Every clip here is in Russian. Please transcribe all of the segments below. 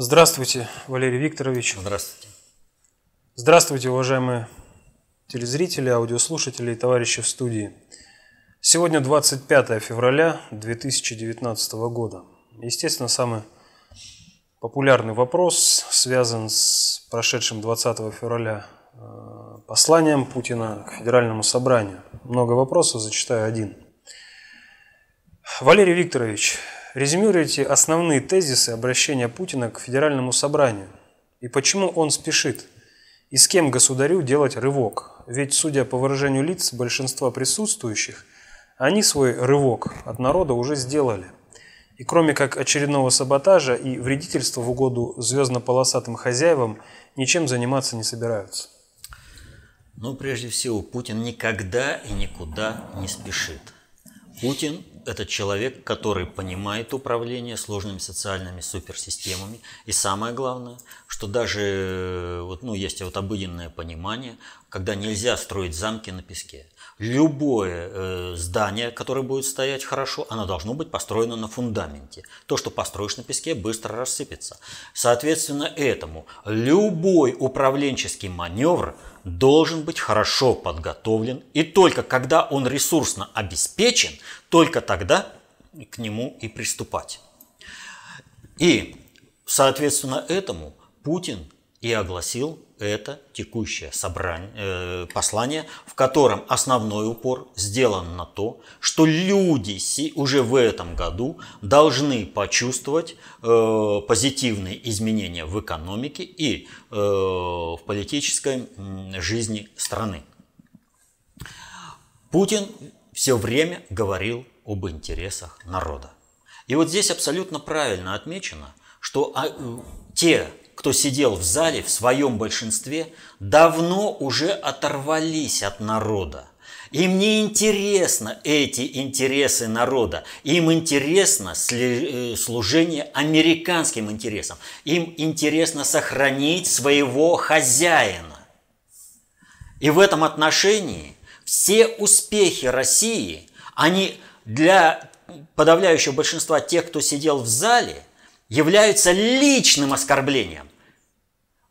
Здравствуйте, Валерий Викторович. Здравствуйте. Здравствуйте, уважаемые телезрители, аудиослушатели и товарищи в студии. Сегодня 25 февраля 2019 года. Естественно, самый популярный вопрос связан с прошедшим 20 февраля э, посланием Путина к Федеральному собранию. Много вопросов, зачитаю один. Валерий Викторович, резюмируйте основные тезисы обращения Путина к Федеральному собранию и почему он спешит – и с кем государю делать рывок? Ведь, судя по выражению лиц большинства присутствующих, они свой рывок от народа уже сделали. И кроме как очередного саботажа и вредительства в угоду звездно-полосатым хозяевам, ничем заниматься не собираются. Ну, прежде всего, Путин никогда и никуда не спешит. Путин – это человек, который понимает управление сложными социальными суперсистемами. И самое главное, что даже вот, ну, есть вот обыденное понимание, когда нельзя строить замки на песке. Любое э, здание, которое будет стоять хорошо, оно должно быть построено на фундаменте. То, что построишь на песке, быстро рассыпется. Соответственно, этому любой управленческий маневр должен быть хорошо подготовлен. И только когда он ресурсно обеспечен, только тогда к нему и приступать. И, соответственно, этому Путин и огласил это текущее собрание, э, послание, в котором основной упор сделан на то, что люди уже в этом году должны почувствовать э, позитивные изменения в экономике и э, в политической жизни страны. Путин все время говорил об интересах народа. И вот здесь абсолютно правильно отмечено, что а, те кто сидел в зале в своем большинстве, давно уже оторвались от народа. Им не интересно эти интересы народа. Им интересно э, служение американским интересам. Им интересно сохранить своего хозяина. И в этом отношении все успехи России, они для подавляющего большинства тех, кто сидел в зале, являются личным оскорблением.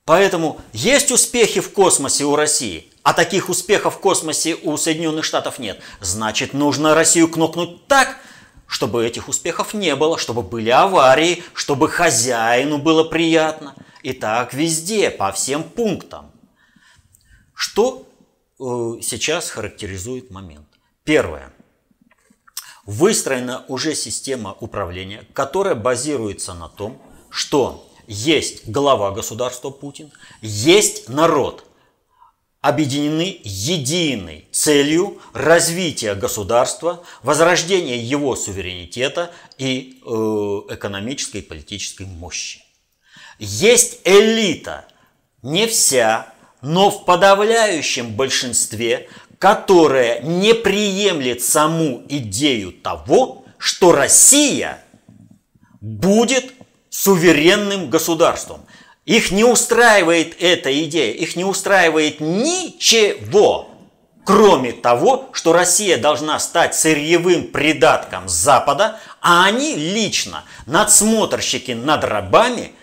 Поэтому есть успехи в космосе у России, а таких успехов в космосе у Соединенных Штатов нет. Значит, нужно Россию кнопнуть так, чтобы этих успехов не было, чтобы были аварии, чтобы хозяину было приятно. И так везде, по всем пунктам. Что сейчас характеризует момент? Первое. Выстроена уже система управления, которая базируется на том, что есть глава государства Путин, есть народ, объединены единой целью развития государства, возрождения его суверенитета и э, экономической и политической мощи. Есть элита, не вся, но в подавляющем большинстве, которая не приемлет саму идею того, что Россия будет суверенным государством. Их не устраивает эта идея, их не устраивает ничего, кроме того, что Россия должна стать сырьевым придатком Запада, а они лично надсмотрщики над рабами,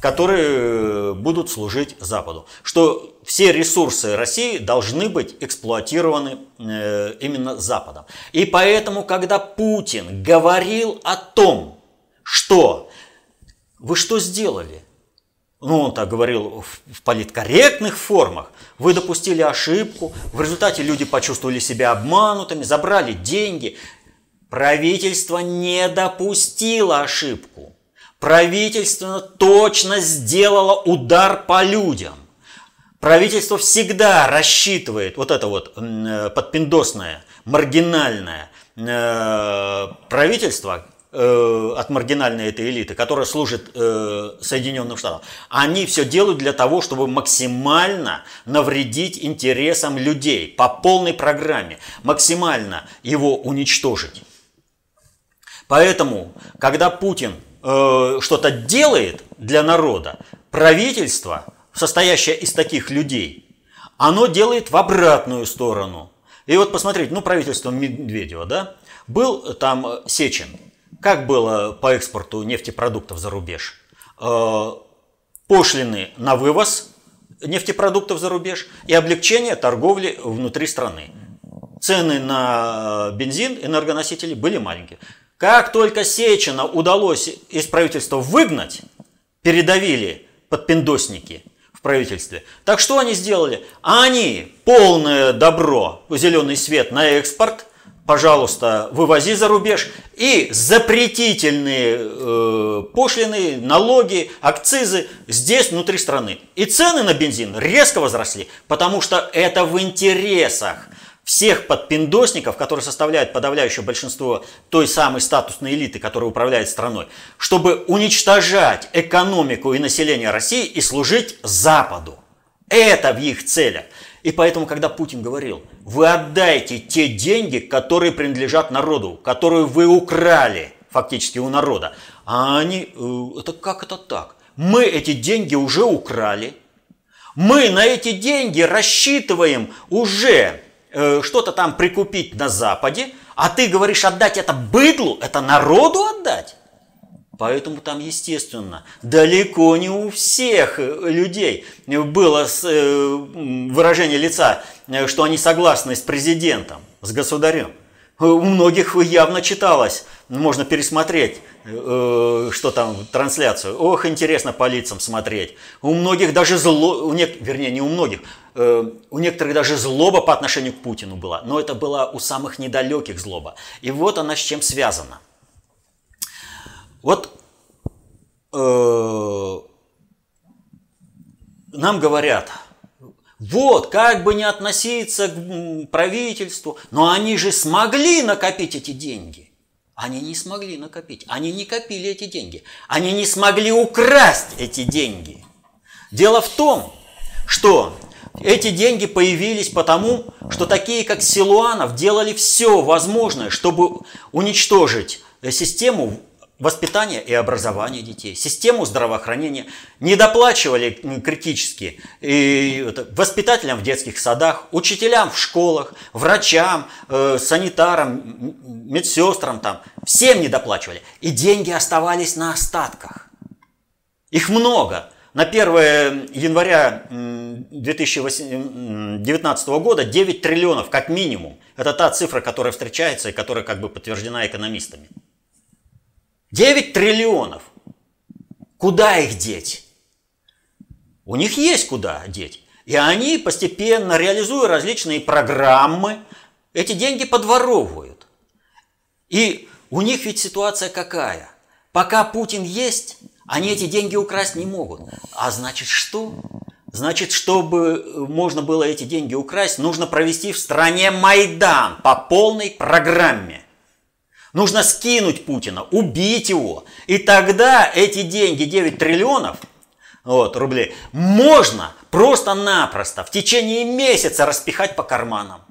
которые будут служить Западу. Что все ресурсы России должны быть эксплуатированы э, именно Западом. И поэтому, когда Путин говорил о том, что вы что сделали? Ну, он так говорил в политкорректных формах. Вы допустили ошибку, в результате люди почувствовали себя обманутыми, забрали деньги. Правительство не допустило ошибку. Правительство точно сделало удар по людям. Правительство всегда рассчитывает вот это вот э, подпиндосное, маргинальное э, правительство, Э, от маргинальной этой элиты, которая служит Соединенным Штатам, они все делают для того, чтобы максимально навредить интересам людей по полной программе, максимально его уничтожить. Поэтому, когда Путин э, что-то делает для народа, правительство, состоящее из таких людей, оно делает в обратную сторону. И вот посмотрите, ну правительство Медведева, да, был там Сечин – как было по экспорту нефтепродуктов за рубеж? Э, пошлины на вывоз нефтепродуктов за рубеж и облегчение торговли внутри страны. Цены на бензин, энергоносители были маленькие. Как только Сечина удалось из правительства выгнать, передавили подпиндосники в правительстве. Так что они сделали? Они полное добро, зеленый свет на экспорт, пожалуйста, вывози за рубеж, и запретительные э, пошлины, налоги, акцизы здесь, внутри страны. И цены на бензин резко возросли, потому что это в интересах всех подпиндосников, которые составляют подавляющее большинство той самой статусной элиты, которая управляет страной, чтобы уничтожать экономику и население России и служить Западу. Это в их целях. И поэтому, когда Путин говорил, вы отдайте те деньги, которые принадлежат народу, которые вы украли фактически у народа. А они, э, это как это так? Мы эти деньги уже украли. Мы на эти деньги рассчитываем уже Э, что-то там прикупить на Западе, а ты говоришь отдать это быдлу, это народу отдать? Поэтому там, естественно, далеко не у всех э, людей было э, выражение лица, что они согласны с президентом, с государем. У многих явно читалось, можно пересмотреть, что там, трансляцию. Ох, интересно по лицам смотреть. У многих даже зло, у не, вернее, не у многих, у некоторых даже злоба по отношению к Путину была, но это была у самых недалеких злоба. И вот она с чем связана. Вот э, нам говорят, вот, как бы не относиться к правительству, но они же смогли накопить эти деньги. Они не смогли накопить, они не копили эти деньги, они не смогли украсть эти деньги. Дело в том, что эти деньги появились потому, что такие, как Силуанов, делали все возможное, чтобы уничтожить систему воспитания и образования детей, систему здравоохранения, не доплачивали критически и воспитателям в детских садах, учителям в школах, врачам, э, санитарам, медсестрам, там, всем не доплачивали. И деньги оставались на остатках. Их много. На 1 января 2019 года 9 триллионов как минимум. Это та цифра, которая встречается и которая как бы подтверждена экономистами. 9 триллионов. Куда их деть? У них есть куда деть. И они постепенно, реализуя различные программы, эти деньги подворовывают. И у них ведь ситуация какая? Пока Путин есть, они эти деньги украсть не могут. А значит что? Значит, чтобы можно было эти деньги украсть, нужно провести в стране Майдан по полной программе. Нужно скинуть Путина, убить его. И тогда эти деньги, 9 триллионов вот, рублей, можно просто-напросто в течение месяца распихать по карманам.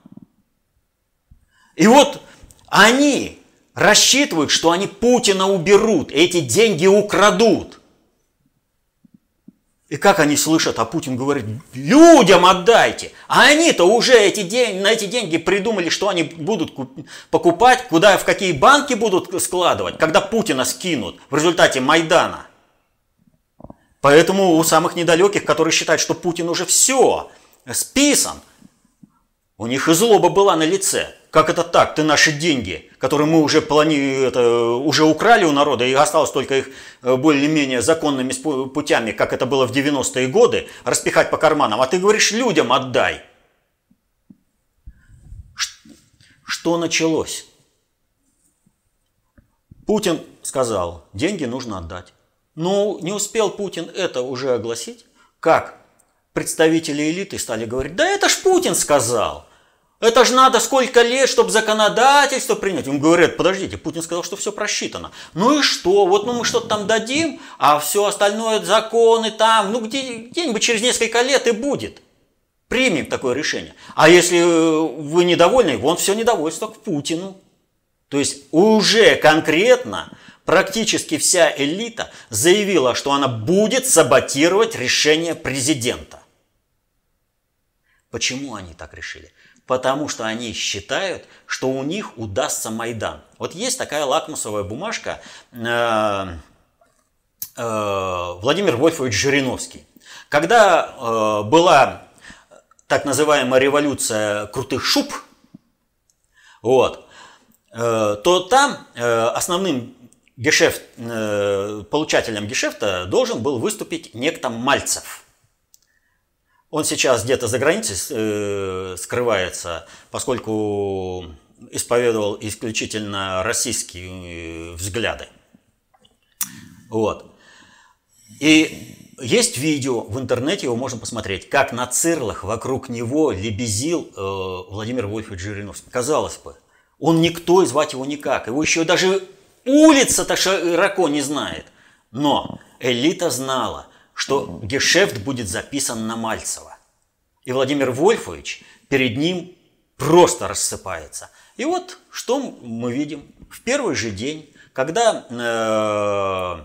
И вот они рассчитывают, что они Путина уберут, эти деньги украдут. И как они слышат, а Путин говорит, людям отдайте. А они-то уже эти день, на эти деньги придумали, что они будут покупать, куда, в какие банки будут складывать, когда Путина скинут в результате Майдана. Поэтому у самых недалеких, которые считают, что Путин уже все, списан, у них и злоба была на лице. Как это так? Ты наши деньги, которые мы уже, плани... это, уже украли у народа, и осталось только их э, более-менее законными путями, как это было в 90-е годы, распихать по карманам. А ты говоришь, людям отдай. Что началось? Путин сказал, деньги нужно отдать. Но не успел Путин это уже огласить, как представители элиты стали говорить, да это ж Путин сказал. Это же надо сколько лет, чтобы законодательство принять. Им говорят, подождите, Путин сказал, что все просчитано. Ну и что? Вот ну мы что-то там дадим, а все остальное законы там, ну где, где-нибудь через несколько лет и будет. Примем такое решение. А если э, вы недовольны, вон все недовольство к Путину. То есть уже конкретно практически вся элита заявила, что она будет саботировать решение президента. Почему они так решили? Потому что они считают, что у них удастся Майдан. Вот есть такая лакмусовая бумажка, э, э, Владимир Вольфович Жириновский. Когда э, была так называемая революция крутых шуб, вот, э, то там э, основным гешефт, э, получателем гешефта должен был выступить некто Мальцев. Он сейчас где-то за границей э, скрывается, поскольку исповедовал исключительно российские э, взгляды. Вот. И есть видео в интернете, его можно посмотреть, как на цирлах вокруг него лебезил э, Владимир Вольфович Жириновский. Казалось бы, он никто, и звать его никак. Его еще даже улица-то широко не знает. Но элита знала, что гешефт будет записан на Мальцева. И Владимир Вольфович перед ним просто рассыпается. И вот что мы видим. В первый же день, когда э,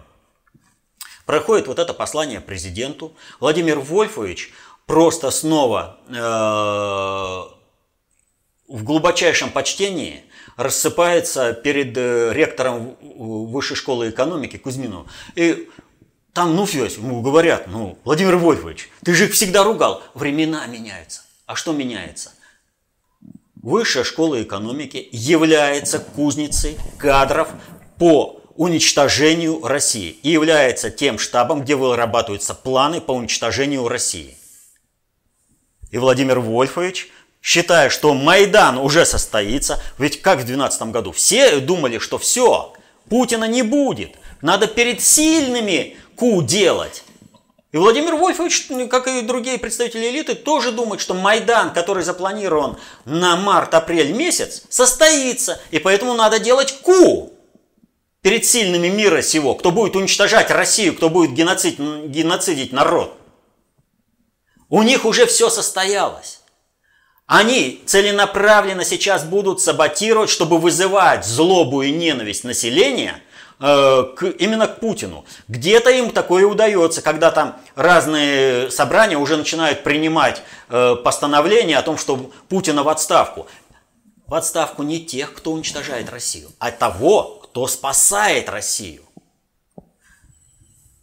проходит вот это послание президенту, Владимир Вольфович просто снова э, в глубочайшем почтении рассыпается перед э, ректором Высшей школы экономики Кузьминовым. И там, ну, все, ему говорят, ну, Владимир Вольфович, ты же их всегда ругал. Времена меняются. А что меняется? Высшая школа экономики является кузницей кадров по уничтожению России и является тем штабом, где вырабатываются планы по уничтожению России. И Владимир Вольфович, считая, что Майдан уже состоится, ведь как в 2012 году, все думали, что все, Путина не будет, надо перед сильными ку делать. И Владимир Вольфович, как и другие представители элиты, тоже думает, что Майдан, который запланирован на март-апрель месяц, состоится. И поэтому надо делать ку перед сильными мира сего, кто будет уничтожать Россию, кто будет геноцид, геноцидить народ. У них уже все состоялось. Они целенаправленно сейчас будут саботировать, чтобы вызывать злобу и ненависть населения э, к, именно к Путину. Где-то им такое удается, когда там разные собрания уже начинают принимать э, постановление о том, что Путина в отставку. В отставку не тех, кто уничтожает Россию, а того, кто спасает Россию.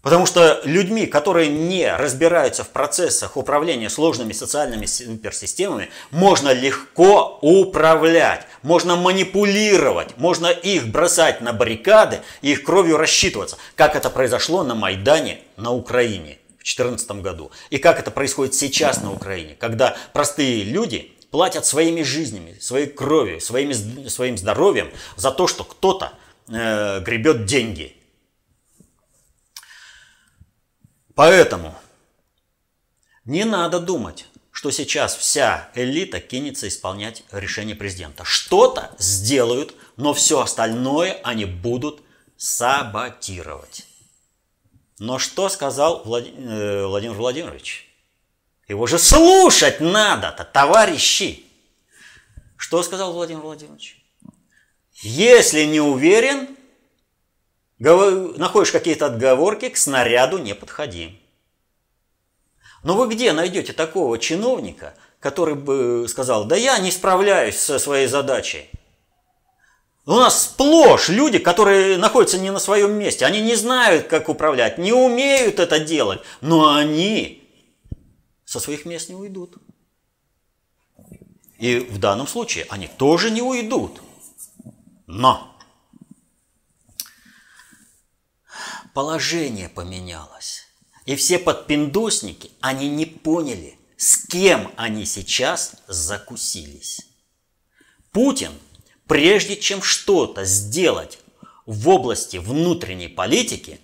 Потому что людьми, которые не разбираются в процессах управления сложными социальными суперсистемами, можно легко управлять, можно манипулировать, можно их бросать на баррикады и их кровью рассчитываться, как это произошло на Майдане на Украине в 2014 году. И как это происходит сейчас на Украине, когда простые люди платят своими жизнями, своей кровью, своими, своим здоровьем за то, что кто-то э, гребет деньги. Поэтому не надо думать, что сейчас вся элита кинется исполнять решение президента. Что-то сделают, но все остальное они будут саботировать. Но что сказал э, Владимир Владимирович? Его же слушать надо-то, товарищи! Что сказал Владимир Владимирович? Если не уверен, находишь какие-то отговорки, к снаряду не подходи. Но вы где найдете такого чиновника, который бы сказал, да я не справляюсь со своей задачей? У нас сплошь люди, которые находятся не на своем месте. Они не знают, как управлять, не умеют это делать, но они со своих мест не уйдут. И в данном случае они тоже не уйдут. Но положение поменялось. И все подпиндосники, они не поняли, с кем они сейчас закусились. Путин, прежде чем что-то сделать в области внутренней политики,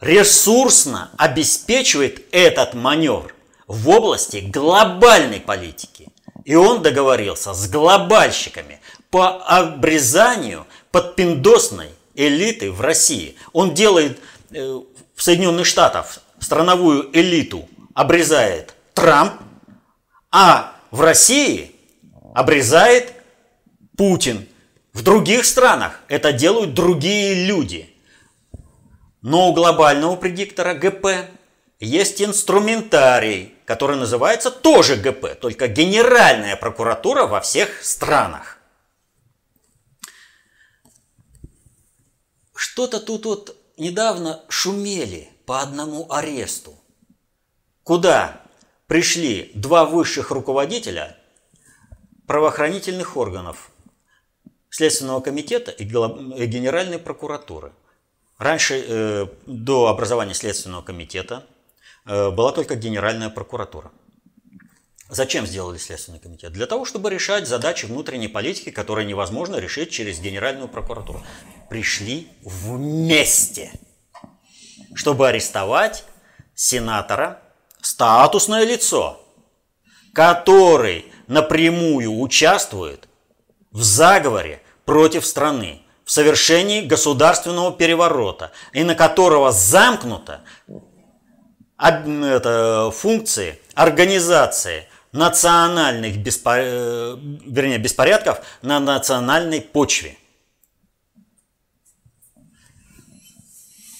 ресурсно обеспечивает этот маневр в области глобальной политики. И он договорился с глобальщиками, по обрезанию подпиндосной элиты в России. Он делает э, в Соединенных Штатах страновую элиту, обрезает Трамп, а в России обрезает Путин. В других странах это делают другие люди. Но у глобального предиктора ГП есть инструментарий, который называется тоже ГП, только Генеральная прокуратура во всех странах. Что-то тут вот недавно шумели по одному аресту, куда пришли два высших руководителя правоохранительных органов, Следственного комитета и Генеральной прокуратуры. Раньше, э, до образования Следственного комитета, э, была только Генеральная прокуратура. Зачем сделали Следственный комитет? Для того, чтобы решать задачи внутренней политики, которые невозможно решить через Генеральную прокуратуру. Пришли вместе, чтобы арестовать сенатора, статусное лицо, который напрямую участвует в заговоре против страны, в совершении государственного переворота, и на которого замкнута функции организации национальных беспор... Э, вернее, беспорядков на национальной почве.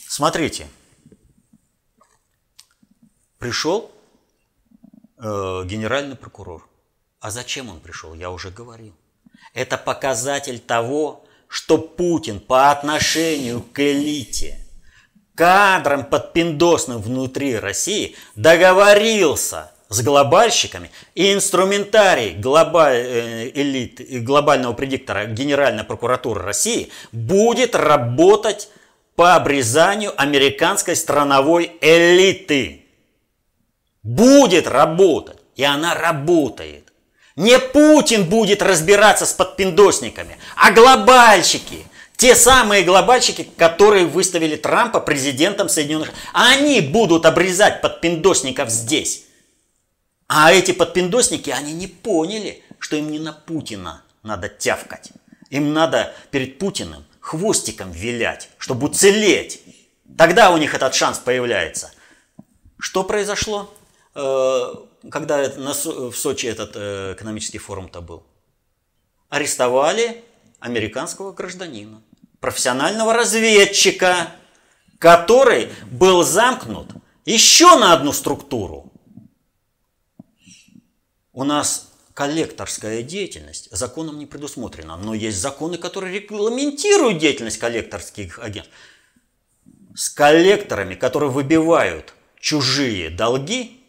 Смотрите, пришел э, генеральный прокурор. А зачем он пришел, я уже говорил. Это показатель того, что Путин по отношению к элите, кадрам подпиндосным внутри России договорился с глобальщиками и инструментарий глобаль, э, элит, глобального предиктора Генеральной прокуратуры России будет работать по обрезанию американской страновой элиты. Будет работать. И она работает. Не Путин будет разбираться с подпиндосниками, а глобальщики. Те самые глобальщики, которые выставили Трампа президентом Соединенных Штатов. Они будут обрезать подпиндосников здесь. А эти подпиндосники, они не поняли, что им не на Путина надо тявкать. Им надо перед Путиным хвостиком вилять, чтобы уцелеть. Тогда у них этот шанс появляется. Что произошло, э, когда в Сочи этот э, экономический форум-то был? Арестовали американского гражданина, профессионального разведчика, который был замкнут еще на одну структуру – у нас коллекторская деятельность законом не предусмотрена, но есть законы, которые регламентируют деятельность коллекторских агентов. С коллекторами, которые выбивают чужие долги,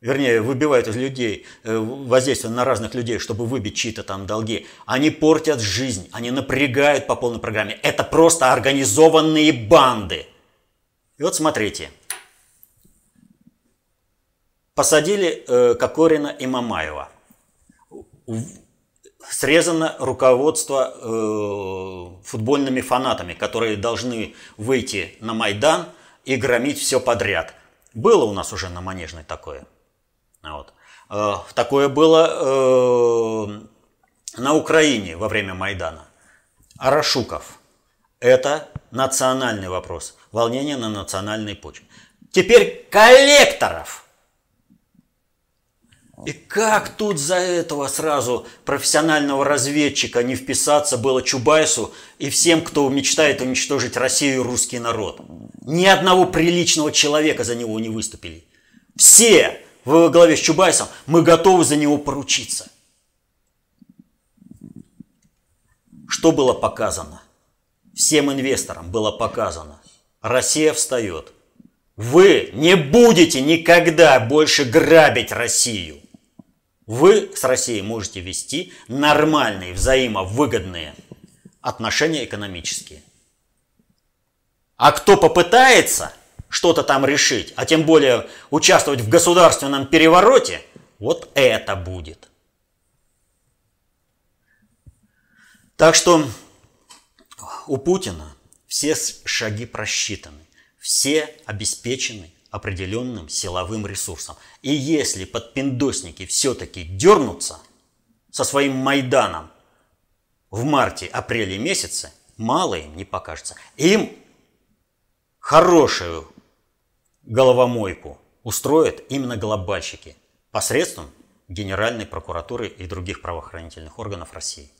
вернее, выбивают из людей, э, воздействие на разных людей, чтобы выбить чьи-то там долги, они портят жизнь, они напрягают по полной программе. Это просто организованные банды. И вот смотрите – Посадили э, Кокорина и Мамаева. Срезано руководство э, футбольными фанатами, которые должны выйти на Майдан и громить все подряд. Было у нас уже на Манежной такое. Вот. Э, такое было э, на Украине во время Майдана. Арашуков. Это национальный вопрос. Волнение на национальной почве. Теперь коллекторов – и как тут за этого сразу профессионального разведчика не вписаться было Чубайсу и всем, кто мечтает уничтожить Россию и русский народ? Ни одного приличного человека за него не выступили. Все во главе с Чубайсом мы готовы за него поручиться. Что было показано? Всем инвесторам было показано. Россия встает. Вы не будете никогда больше грабить Россию. Вы с Россией можете вести нормальные, взаимовыгодные отношения экономические. А кто попытается что-то там решить, а тем более участвовать в государственном перевороте, вот это будет. Так что у Путина все шаги просчитаны, все обеспечены определенным силовым ресурсом. И если подпиндосники все-таки дернутся со своим Майданом в марте-апреле месяце, мало им не покажется. Им хорошую головомойку устроят именно глобальщики посредством Генеральной прокуратуры и других правоохранительных органов России.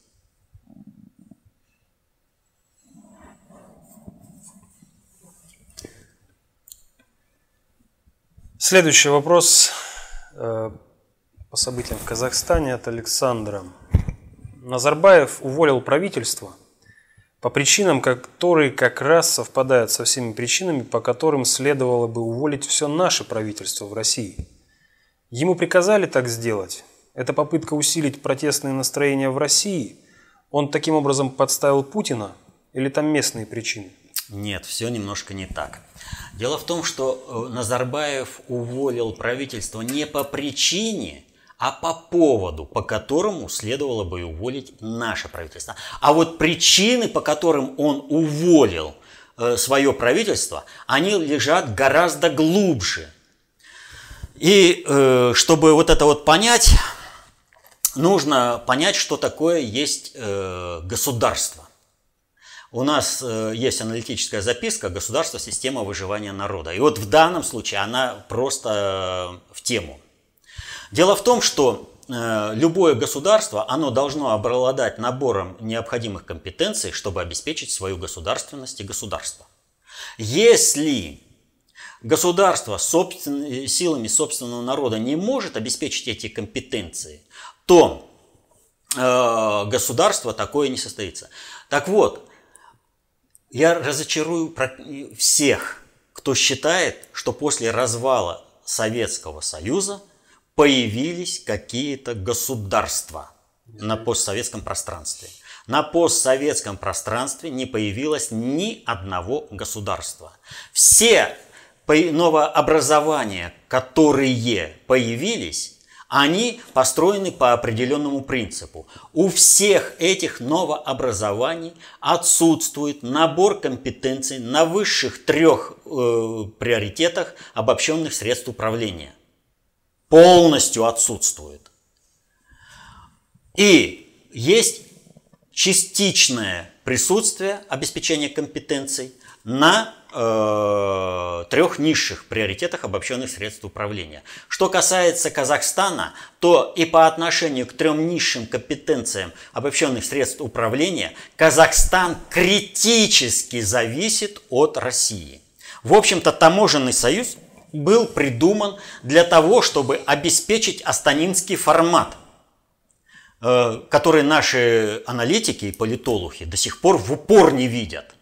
Следующий вопрос э, по событиям в Казахстане от Александра. Назарбаев уволил правительство, по причинам, которые как раз совпадают со всеми причинами, по которым следовало бы уволить все наше правительство в России. Ему приказали так сделать. Это попытка усилить протестные настроения в России. Он таким образом подставил Путина или там местные причины? Нет, все немножко не так. Дело в том, что э, Назарбаев уволил правительство не по причине, а по поводу, по которому следовало бы уволить наше правительство. А вот причины, по которым он уволил э, свое правительство, они лежат гораздо глубже. И э, чтобы вот это вот понять, нужно понять, что такое есть государство. У нас есть аналитическая записка «Государство. Система выживания народа». И вот в данном случае она просто в тему. Дело в том, что э, любое государство, оно должно обладать набором необходимых компетенций, чтобы обеспечить свою государственность и государство. Если государство собствен... силами собственного народа не может обеспечить эти компетенции, то э, государство такое не состоится. Так вот, я разочарую всех, кто считает, что после развала Советского Союза – появились какие-то государства на постсоветском пространстве. На постсоветском пространстве не появилось ни одного государства. Все новообразования, которые появились, они построены по определенному принципу. У всех этих новообразований отсутствует набор компетенций на высших трех э, приоритетах обобщенных средств управления – полностью отсутствует. И есть частичное присутствие обеспечения компетенций на э, трех низших приоритетах обобщенных средств управления. Что касается Казахстана, то и по отношению к трем низшим компетенциям обобщенных средств управления Казахстан критически зависит от России. В общем-то, таможенный союз был придуман для того, чтобы обеспечить астанинский формат, э, который наши аналитики и политологи до сих пор в упор не видят.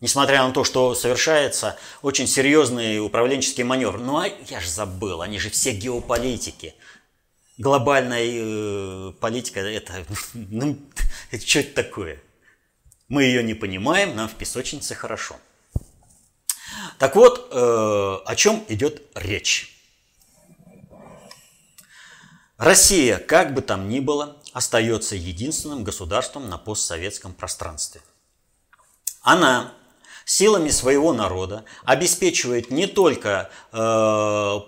Несмотря на то, что совершается очень серьезный управленческий маневр. Ну а я же забыл, они же все геополитики. Глобальная э, политика это, ну, что это такое? Мы ее не понимаем, нам в песочнице хорошо. Так вот, э, о чем идет речь? Россия, как бы там ни было, остается единственным государством на постсоветском пространстве. Она силами своего народа обеспечивает не только э,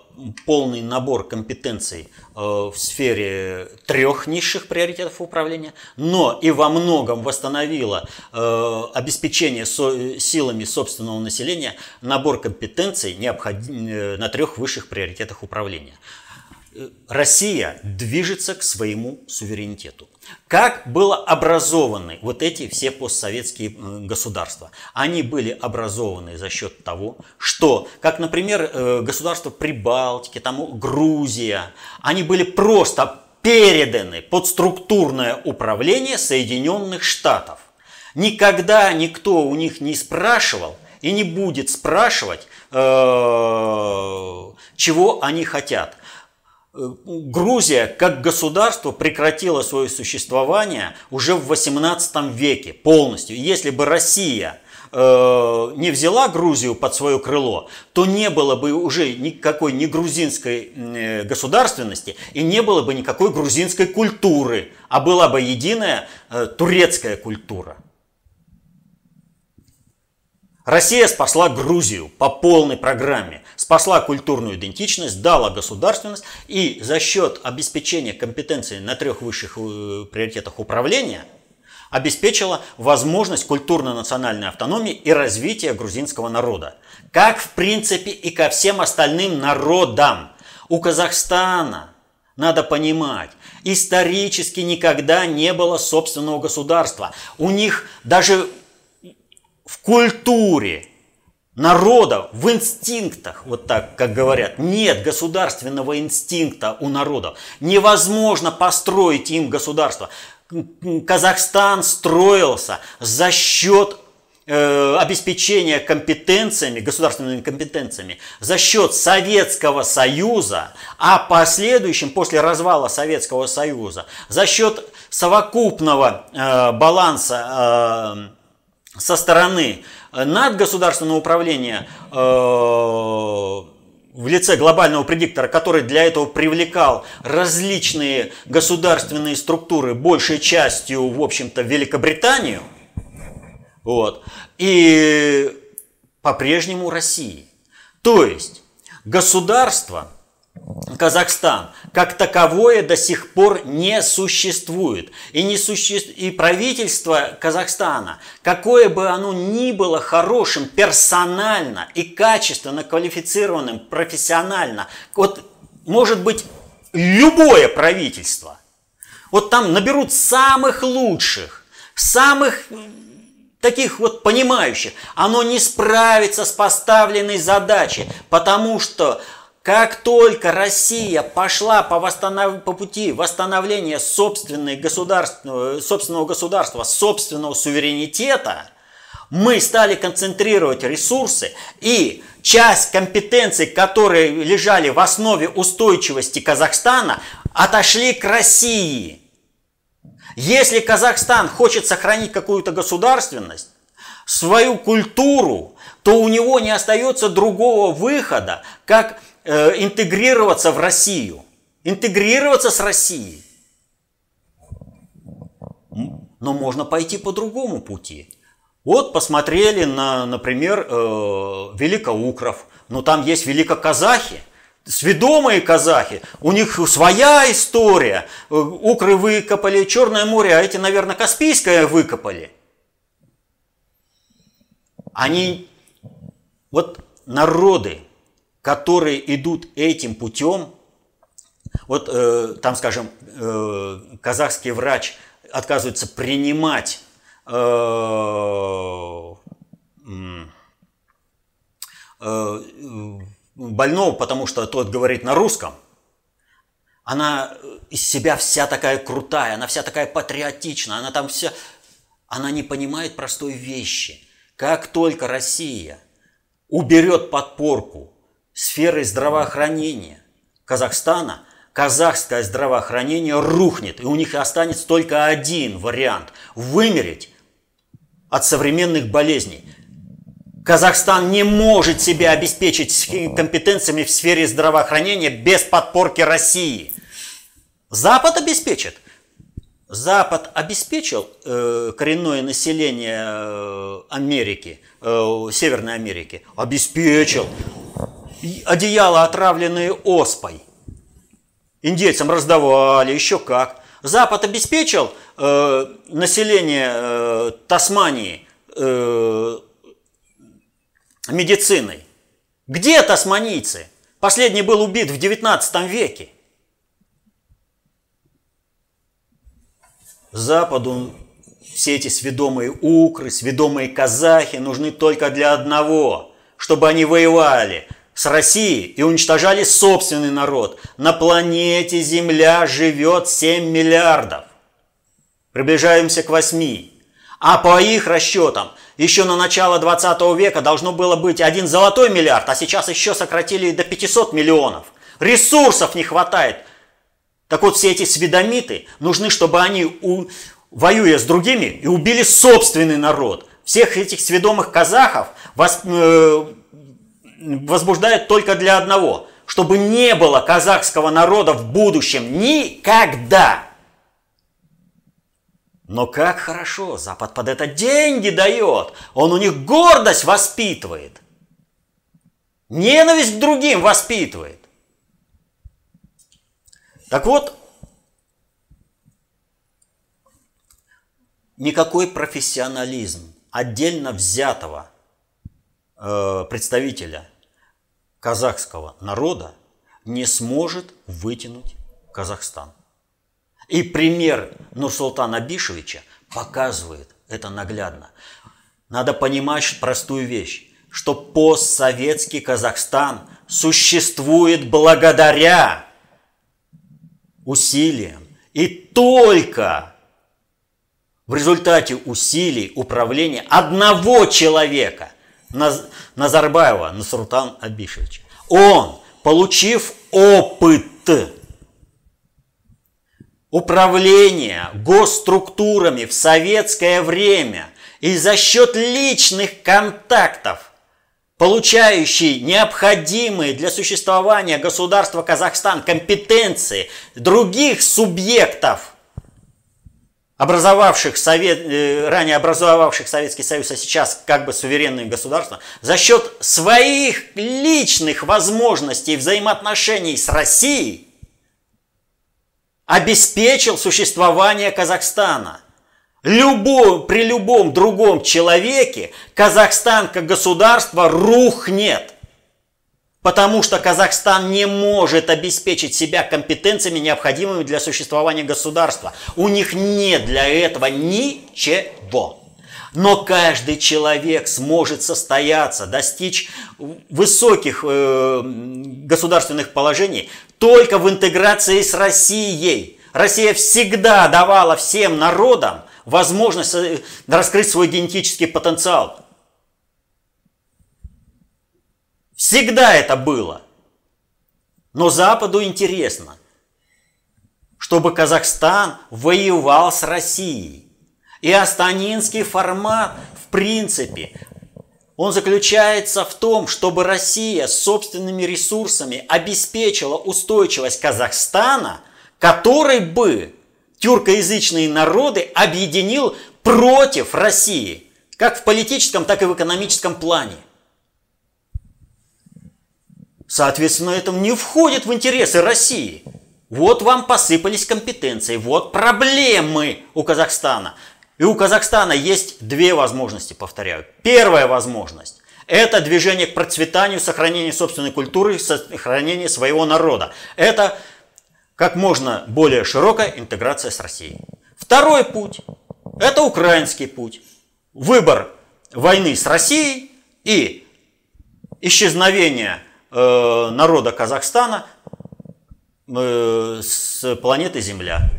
полный набор компетенций э, в сфере трех низших приоритетов управления, но и во многом восстановила э, обеспечение со, силами собственного населения набор компетенций необходим, э, на трех высших приоритетах управления. Россия движется к своему суверенитету. Как было образованы вот эти все постсоветские государства? Они были образованы за счет того, что, как, например, э, государство Прибалтики, там Грузия, они были просто переданы под структурное управление Соединенных Штатов. Никогда никто у них не спрашивал и не будет спрашивать, э, чего они хотят. Грузия как государство прекратила свое существование уже в 18 веке полностью. Если бы Россия э, не взяла Грузию под свое крыло, то не было бы уже никакой ни грузинской э, государственности и не было бы никакой грузинской культуры, а была бы единая э, турецкая культура. Россия спасла Грузию по полной программе, спасла культурную идентичность, дала государственность и за счет обеспечения компетенции на трех высших э, приоритетах управления обеспечила возможность культурно-национальной автономии и развития грузинского народа. Как в принципе и ко всем остальным народам. У Казахстана, надо понимать, исторически никогда не было собственного государства. У них даже в культуре народа, в инстинктах, вот так, как говорят, нет государственного инстинкта у народов. Невозможно построить им государство. Казахстан строился за счет э, обеспечения компетенциями, государственными компетенциями за счет Советского Союза, а последующим, после развала Советского Союза, за счет совокупного э, баланса э, со стороны надгосударственного управления э, в лице глобального предиктора, который для этого привлекал различные государственные структуры, большей частью, в общем-то, Великобританию, вот, и по-прежнему России. То есть государство – Казахстан как таковое до сих пор не существует. И, не суще... и правительство Казахстана, какое бы оно ни было хорошим персонально и качественно квалифицированным, профессионально, вот может быть любое правительство, вот там наберут самых лучших, самых таких вот понимающих, оно не справится с поставленной задачей, потому что как только Россия пошла по, восстанов... по пути восстановления собственной государственного... собственного государства, собственного суверенитета, мы стали концентрировать ресурсы и часть компетенций, которые лежали в основе устойчивости Казахстана, отошли к России. Если Казахстан хочет сохранить какую-то государственность, свою культуру, то у него не остается другого выхода, как Э, интегрироваться в Россию, интегрироваться с Россией. Но можно пойти по другому пути. Вот посмотрели на, например, э, Великоукров, но там есть великоказахи, сведомые казахи, у них своя история. Э, укры выкопали Черное море, а эти, наверное, Каспийское выкопали. Они, вот народы, которые идут этим путем, вот э, там, скажем, э, казахский врач отказывается принимать э, э, больного, потому что тот говорит на русском, она из себя вся такая крутая, она вся такая патриотичная, она там вся... Она не понимает простой вещи. Как только Россия уберет подпорку сферой здравоохранения Казахстана, казахское здравоохранение рухнет, и у них останется только один вариант – вымереть от современных болезней. Казахстан не может себя обеспечить компетенциями в сфере здравоохранения без подпорки России. Запад обеспечит. Запад обеспечил э, коренное население э, Америки, э, Северной Америки, обеспечил одеяла, отравленные оспой. Индейцам раздавали, еще как. Запад обеспечил э, население э, Тасмании э, медициной. Где тасманийцы? Последний был убит в 19 веке. Западу все эти сведомые укры, сведомые казахи нужны только для одного, чтобы они воевали, с Россией и уничтожали собственный народ. На планете Земля живет 7 миллиардов. Приближаемся к 8. А по их расчетам, еще на начало 20 века должно было быть один золотой миллиард, а сейчас еще сократили до 500 миллионов. Ресурсов не хватает. Так вот, все эти сведомиты нужны, чтобы они, у, воюя с другими, и убили собственный народ. Всех этих сведомых казахов вас, э, возбуждает только для одного, чтобы не было казахского народа в будущем никогда. Но как хорошо, Запад под это деньги дает, он у них гордость воспитывает, ненависть к другим воспитывает. Так вот, никакой профессионализм отдельно взятого – представителя казахского народа не сможет вытянуть Казахстан. И пример Нурсултана Абишевича показывает это наглядно. Надо понимать простую вещь, что постсоветский Казахстан существует благодаря усилиям и только в результате усилий управления одного человека, Назарбаева Насрутан Абишевича. Он, получив опыт управления госструктурами в советское время и за счет личных контактов, получающий необходимые для существования государства Казахстан компетенции других субъектов, образовавших Совет, э, ранее образовавших Советский Союз, а сейчас как бы суверенные государства, за счет своих личных возможностей взаимоотношений с Россией – обеспечил существование Казахстана. Любой, при любом другом человеке Казахстан как государство рухнет. Потому что Казахстан не может обеспечить себя компетенциями, необходимыми для существования государства. У них нет для этого ничего. Но каждый человек сможет состояться, достичь высоких э, государственных положений только в интеграции с Россией. Россия всегда давала всем народам возможность э, раскрыть свой генетический потенциал. Всегда это было. Но Западу интересно, чтобы Казахстан воевал с Россией. И астанинский формат, в принципе, он заключается в том, чтобы Россия собственными ресурсами обеспечила устойчивость Казахстана, который бы тюркоязычные народы объединил против России, как в политическом, так и в экономическом плане. Соответственно, это не входит в интересы России. Вот вам посыпались компетенции, вот проблемы у Казахстана. И у Казахстана есть две возможности, повторяю. Первая возможность – это движение к процветанию, сохранению собственной культуры, сохранению своего народа. Это как можно более широкая интеграция с Россией. Второй путь – это украинский путь. Выбор войны с Россией и исчезновение э, народа Казахстана э, с планеты Земля.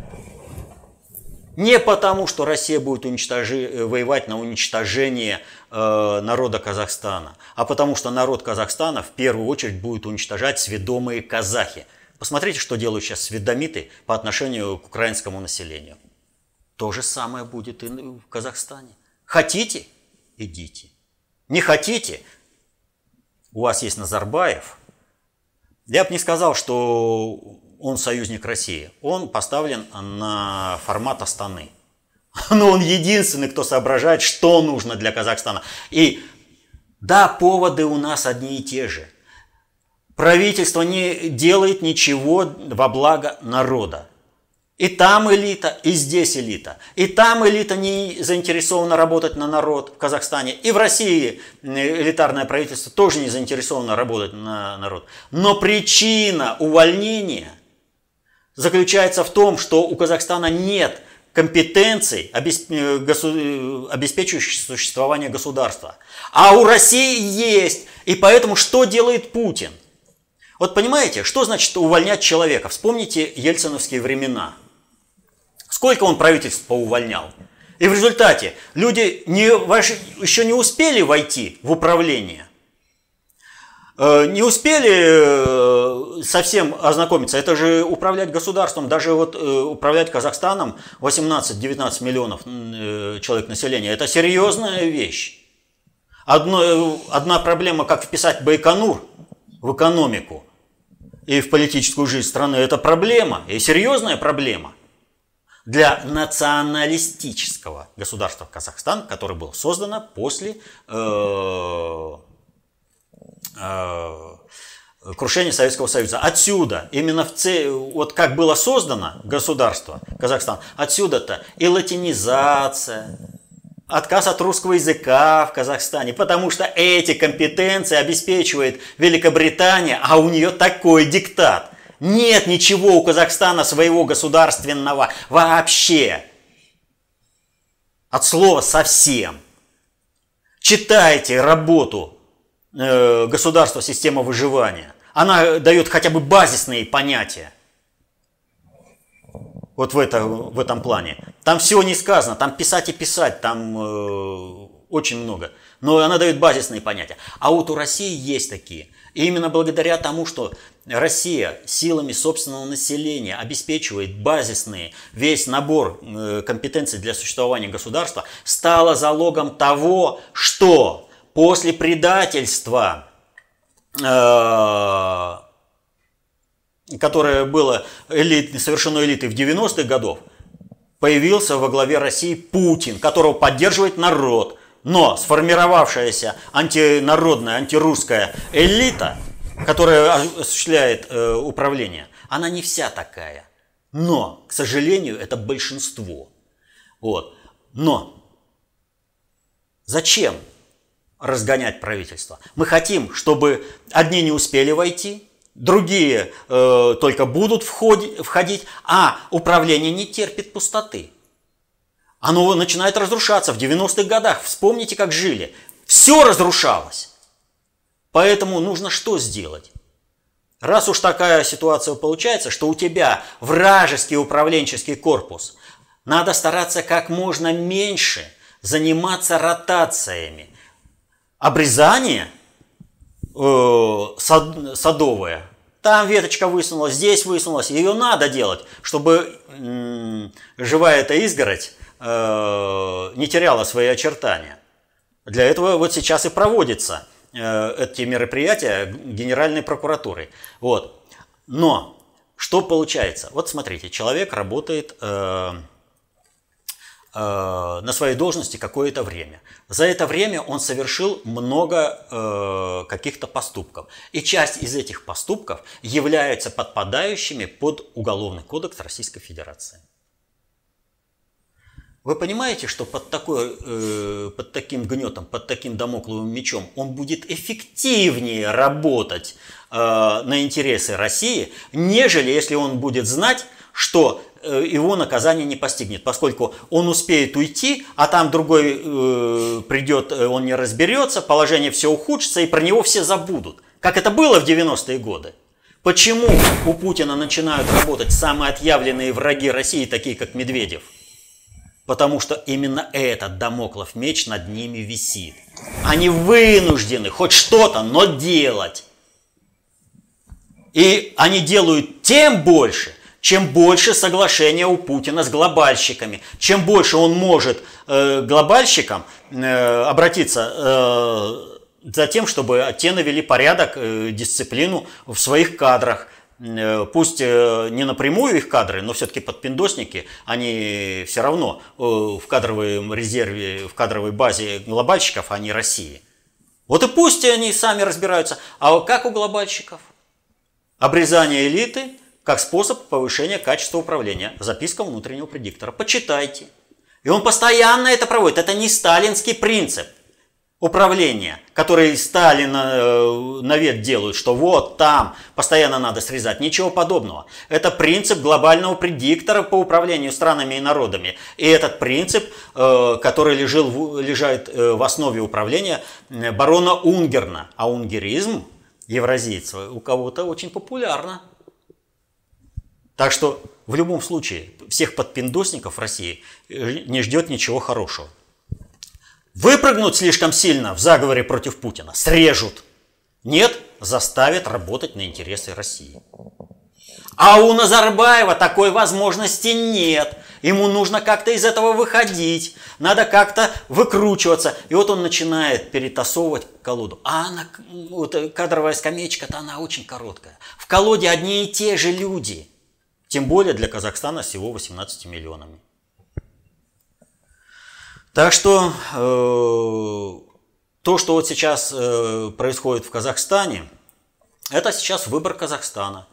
Не потому, что Россия будет уничтожи, э, воевать на уничтожение э, народа Казахстана, а потому что народ Казахстана в первую очередь будет уничтожать сведомые казахи. Посмотрите, что делают сейчас сведомиты по отношению к украинскому населению. То же самое будет и в Казахстане. Хотите – идите. Не хотите – у вас есть Назарбаев. Я бы не сказал, что он союзник России, он поставлен на формат Астаны. Но он единственный, кто соображает, что нужно для Казахстана. И да, поводы у нас одни и те же. Правительство не делает ничего во благо народа. И там элита, и здесь элита. И там элита не заинтересована работать на народ в Казахстане. И в России элитарное правительство тоже не заинтересовано работать на народ. Но причина увольнения заключается в том, что у Казахстана нет компетенций, э, э, обеспечивающих существование государства. А у России есть. И поэтому что делает Путин? Вот понимаете, что значит увольнять человека? Вспомните ельциновские времена. Сколько он правительств поувольнял? И в результате люди не, еще не успели войти в управление, Э, не успели э, совсем ознакомиться. Это же управлять государством, даже вот э, управлять Казахстаном 18-19 миллионов человек населения, это серьезная вещь. Одно, одна проблема, как вписать Байконур в экономику и в политическую жизнь страны, это проблема, и серьезная проблема для националистического государства Казахстан, которое было создано после э, Э, крушения Советского Союза. Отсюда, именно в цель, вот как было создано государство Казахстан, отсюда-то и латинизация, отказ от русского языка в Казахстане, потому что эти компетенции обеспечивает Великобритания, а у нее такой диктат. Нет ничего у Казахстана своего государственного вообще. От слова совсем. Читайте работу Э, государства система выживания. Она дает хотя бы базисные понятия. Вот в, это, в этом плане. Там всего не сказано, там писать и писать, там э, очень много. Но она дает базисные понятия. А вот у России есть такие. И именно благодаря тому, что Россия силами собственного населения обеспечивает базисные, весь набор э, компетенций для существования государства, стала залогом того, что после предательства, э, которое было элит, совершено элитой в 90-х годов, появился во главе России Путин, которого поддерживает народ. Но сформировавшаяся антинародная, антирусская элита, которая осуществляет э, управление, она не вся такая. Но, к сожалению, это большинство. Вот. Но зачем разгонять правительство? Мы хотим, чтобы одни не успели войти, другие э, только будут входить, а управление не терпит пустоты. Оно начинает разрушаться. В 90-х годах, вспомните, как жили. Все разрушалось. Поэтому нужно что сделать? Раз уж такая ситуация получается, что у тебя вражеский управленческий корпус, надо стараться как можно меньше заниматься ротациями. Обрезание э, сад, садовое, там веточка высунулась, здесь высунулась, ее надо делать, чтобы м, живая эта изгородь не теряла свои очертания. Для этого вот сейчас и проводятся э, эти мероприятия Генеральной прокуратурой. Вот. Но что получается? Вот смотрите, человек работает э, э, на своей должности какое-то время. За это время он совершил много э, каких-то поступков. И часть из этих поступков являются подпадающими под Уголовный кодекс Российской Федерации. Вы понимаете, что под, такой, э, под таким гнетом, под таким домокловым мечом он будет эффективнее работать э, на интересы России, нежели если он будет знать, что э, его наказание не постигнет, поскольку он успеет уйти, а там другой э, придет, э, он не разберется, положение все ухудшится, и про него все забудут. Как это было в 90-е годы. Почему у Путина начинают работать самые отъявленные враги России, такие как Медведев – Потому что именно этот домоклов меч над ними висит. Они вынуждены хоть что-то, но делать. И они делают тем больше, чем больше соглашения у Путина с глобальщиками, чем больше он может э, глобальщикам э, обратиться э, за тем, чтобы те навели порядок, э, дисциплину в своих кадрах – пусть э, не напрямую их кадры, но все-таки подпиндосники, они все равно э, в кадровом резерве, в кадровой базе глобальщиков, а не России. Вот и пусть они сами разбираются. А как у глобальщиков? Обрезание элиты как способ повышения качества управления. Записка внутреннего предиктора. Почитайте. И он постоянно это проводит. Это не сталинский принцип управления, которые Сталин э, навет делают, что вот там постоянно надо срезать. Ничего подобного. Это принцип глобального предиктора по управлению странами и народами. И этот принцип, э, который лежал, лежит э, в основе управления барона Унгерна. А унгеризм, евразийцы, у кого-то очень популярно. Так что в любом случае всех подпиндосников России не ждет ничего хорошего. Выпрыгнуть слишком сильно в заговоре против Путина срежут. Нет, заставят работать на интересы России. А у Назарбаева такой возможности нет. Ему нужно как-то из этого выходить, надо как-то выкручиваться. И вот он начинает перетасовывать колоду. А она, вот кадровая скамеечка-то она очень короткая. В колоде одни и те же люди. Тем более для Казахстана всего 18 миллионами. Так что э, то, что вот сейчас э, происходит в Казахстане, это сейчас выбор Казахстана.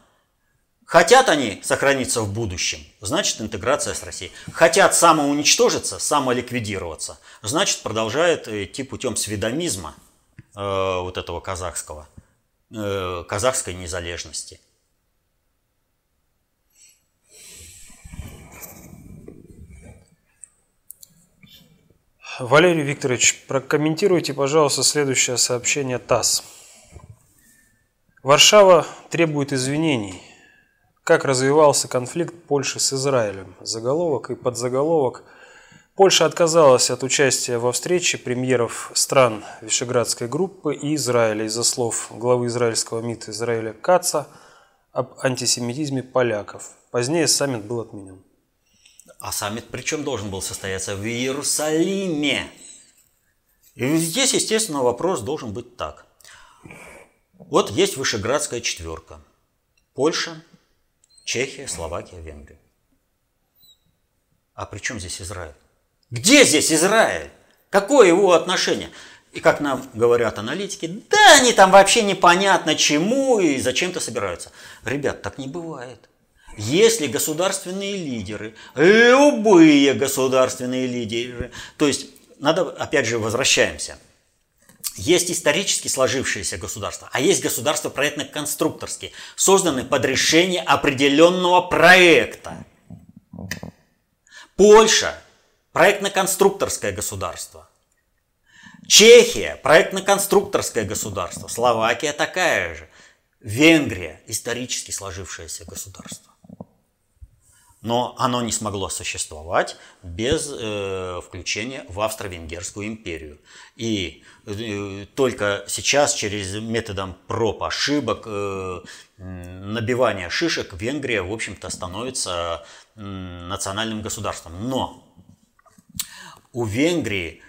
Хотят они сохраниться в будущем, значит интеграция с Россией. Хотят самоуничтожиться, самоликвидироваться, значит продолжает идти путем сведомизма э, вот этого казахского, э, казахской незалежности. Валерий Викторович, прокомментируйте, пожалуйста, следующее сообщение ТАСС. Варшава требует извинений. как развивался конфликт Польши с Израилем. Заголовок и подзаголовок. Польша отказалась от участия во встрече премьеров стран Вишеградской группы и Израиля из-за слов главы израильского МИД Израиля Каца об антисемитизме поляков. Позднее саммит был отменен. А саммит причем должен был состояться в Иерусалиме. И здесь, естественно, вопрос должен быть так. Вот есть Вышеградская четверка. Польша, Чехия, Словакия, Венгрия. А при чем здесь Израиль? Где здесь Израиль? Какое его отношение? И как нам говорят аналитики, да они там вообще непонятно чему и зачем-то собираются. Ребят, так не бывает. Если государственные лидеры, любые государственные лидеры, то есть, надо, опять же, возвращаемся – есть исторически сложившиеся государства, а есть государства проектно-конструкторские, созданные под решение определенного проекта. Польша – проектно-конструкторское государство. Чехия – проектно-конструкторское государство. Словакия такая же. Венгрия – исторически сложившееся государство но оно не смогло существовать без э, включения в Австро-Венгерскую империю. И э, только сейчас через методом проб ошибок, э, набивания шишек Венгрия, в общем-то, становится э, национальным государством. Но у Венгрии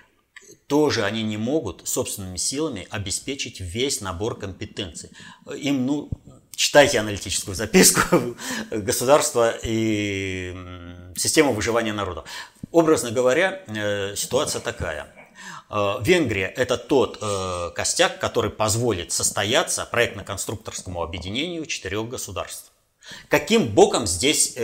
тоже они не могут собственными силами обеспечить весь набор компетенций. Им ну, читайте аналитическую записку государства и систему выживания народа. Образно говоря, э, ситуация такая. Э, Венгрия – это тот э, костяк, который позволит состояться проектно-конструкторскому объединению четырех государств. Каким боком здесь э,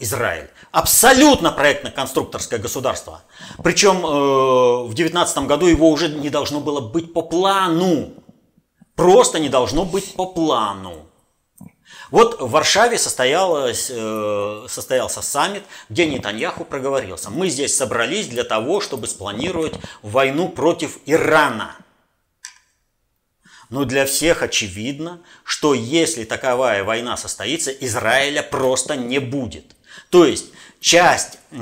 Израиль? Абсолютно проектно-конструкторское государство. Причем э, в 2019 году его уже не должно было быть по плану. Просто не должно быть по плану. Вот в Варшаве состоялось, э, состоялся саммит, где Нетаньяху проговорился. Мы здесь собрались для того, чтобы спланировать войну против Ирана. Но для всех очевидно, что если таковая война состоится, Израиля просто не будет. То есть часть э,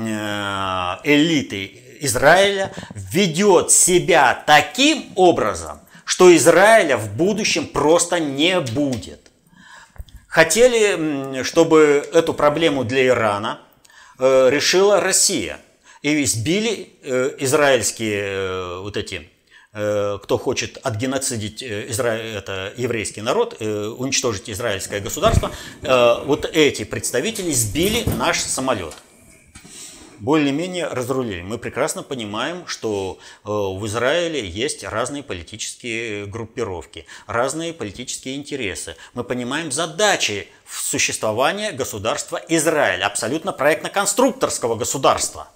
элиты Израиля ведет себя таким образом, что Израиля в будущем просто не будет. Хотели, чтобы эту проблему для Ирана э, решила Россия. И сбили э, израильские э, вот эти кто хочет отгеноцидить Израиль, это еврейский народ, уничтожить израильское государство, вот эти представители сбили наш самолет более-менее разрулили. Мы прекрасно понимаем, что э, в Израиле есть разные политические группировки, разные политические интересы. Мы понимаем задачи существования государства Израиль, абсолютно проектно-конструкторского государства.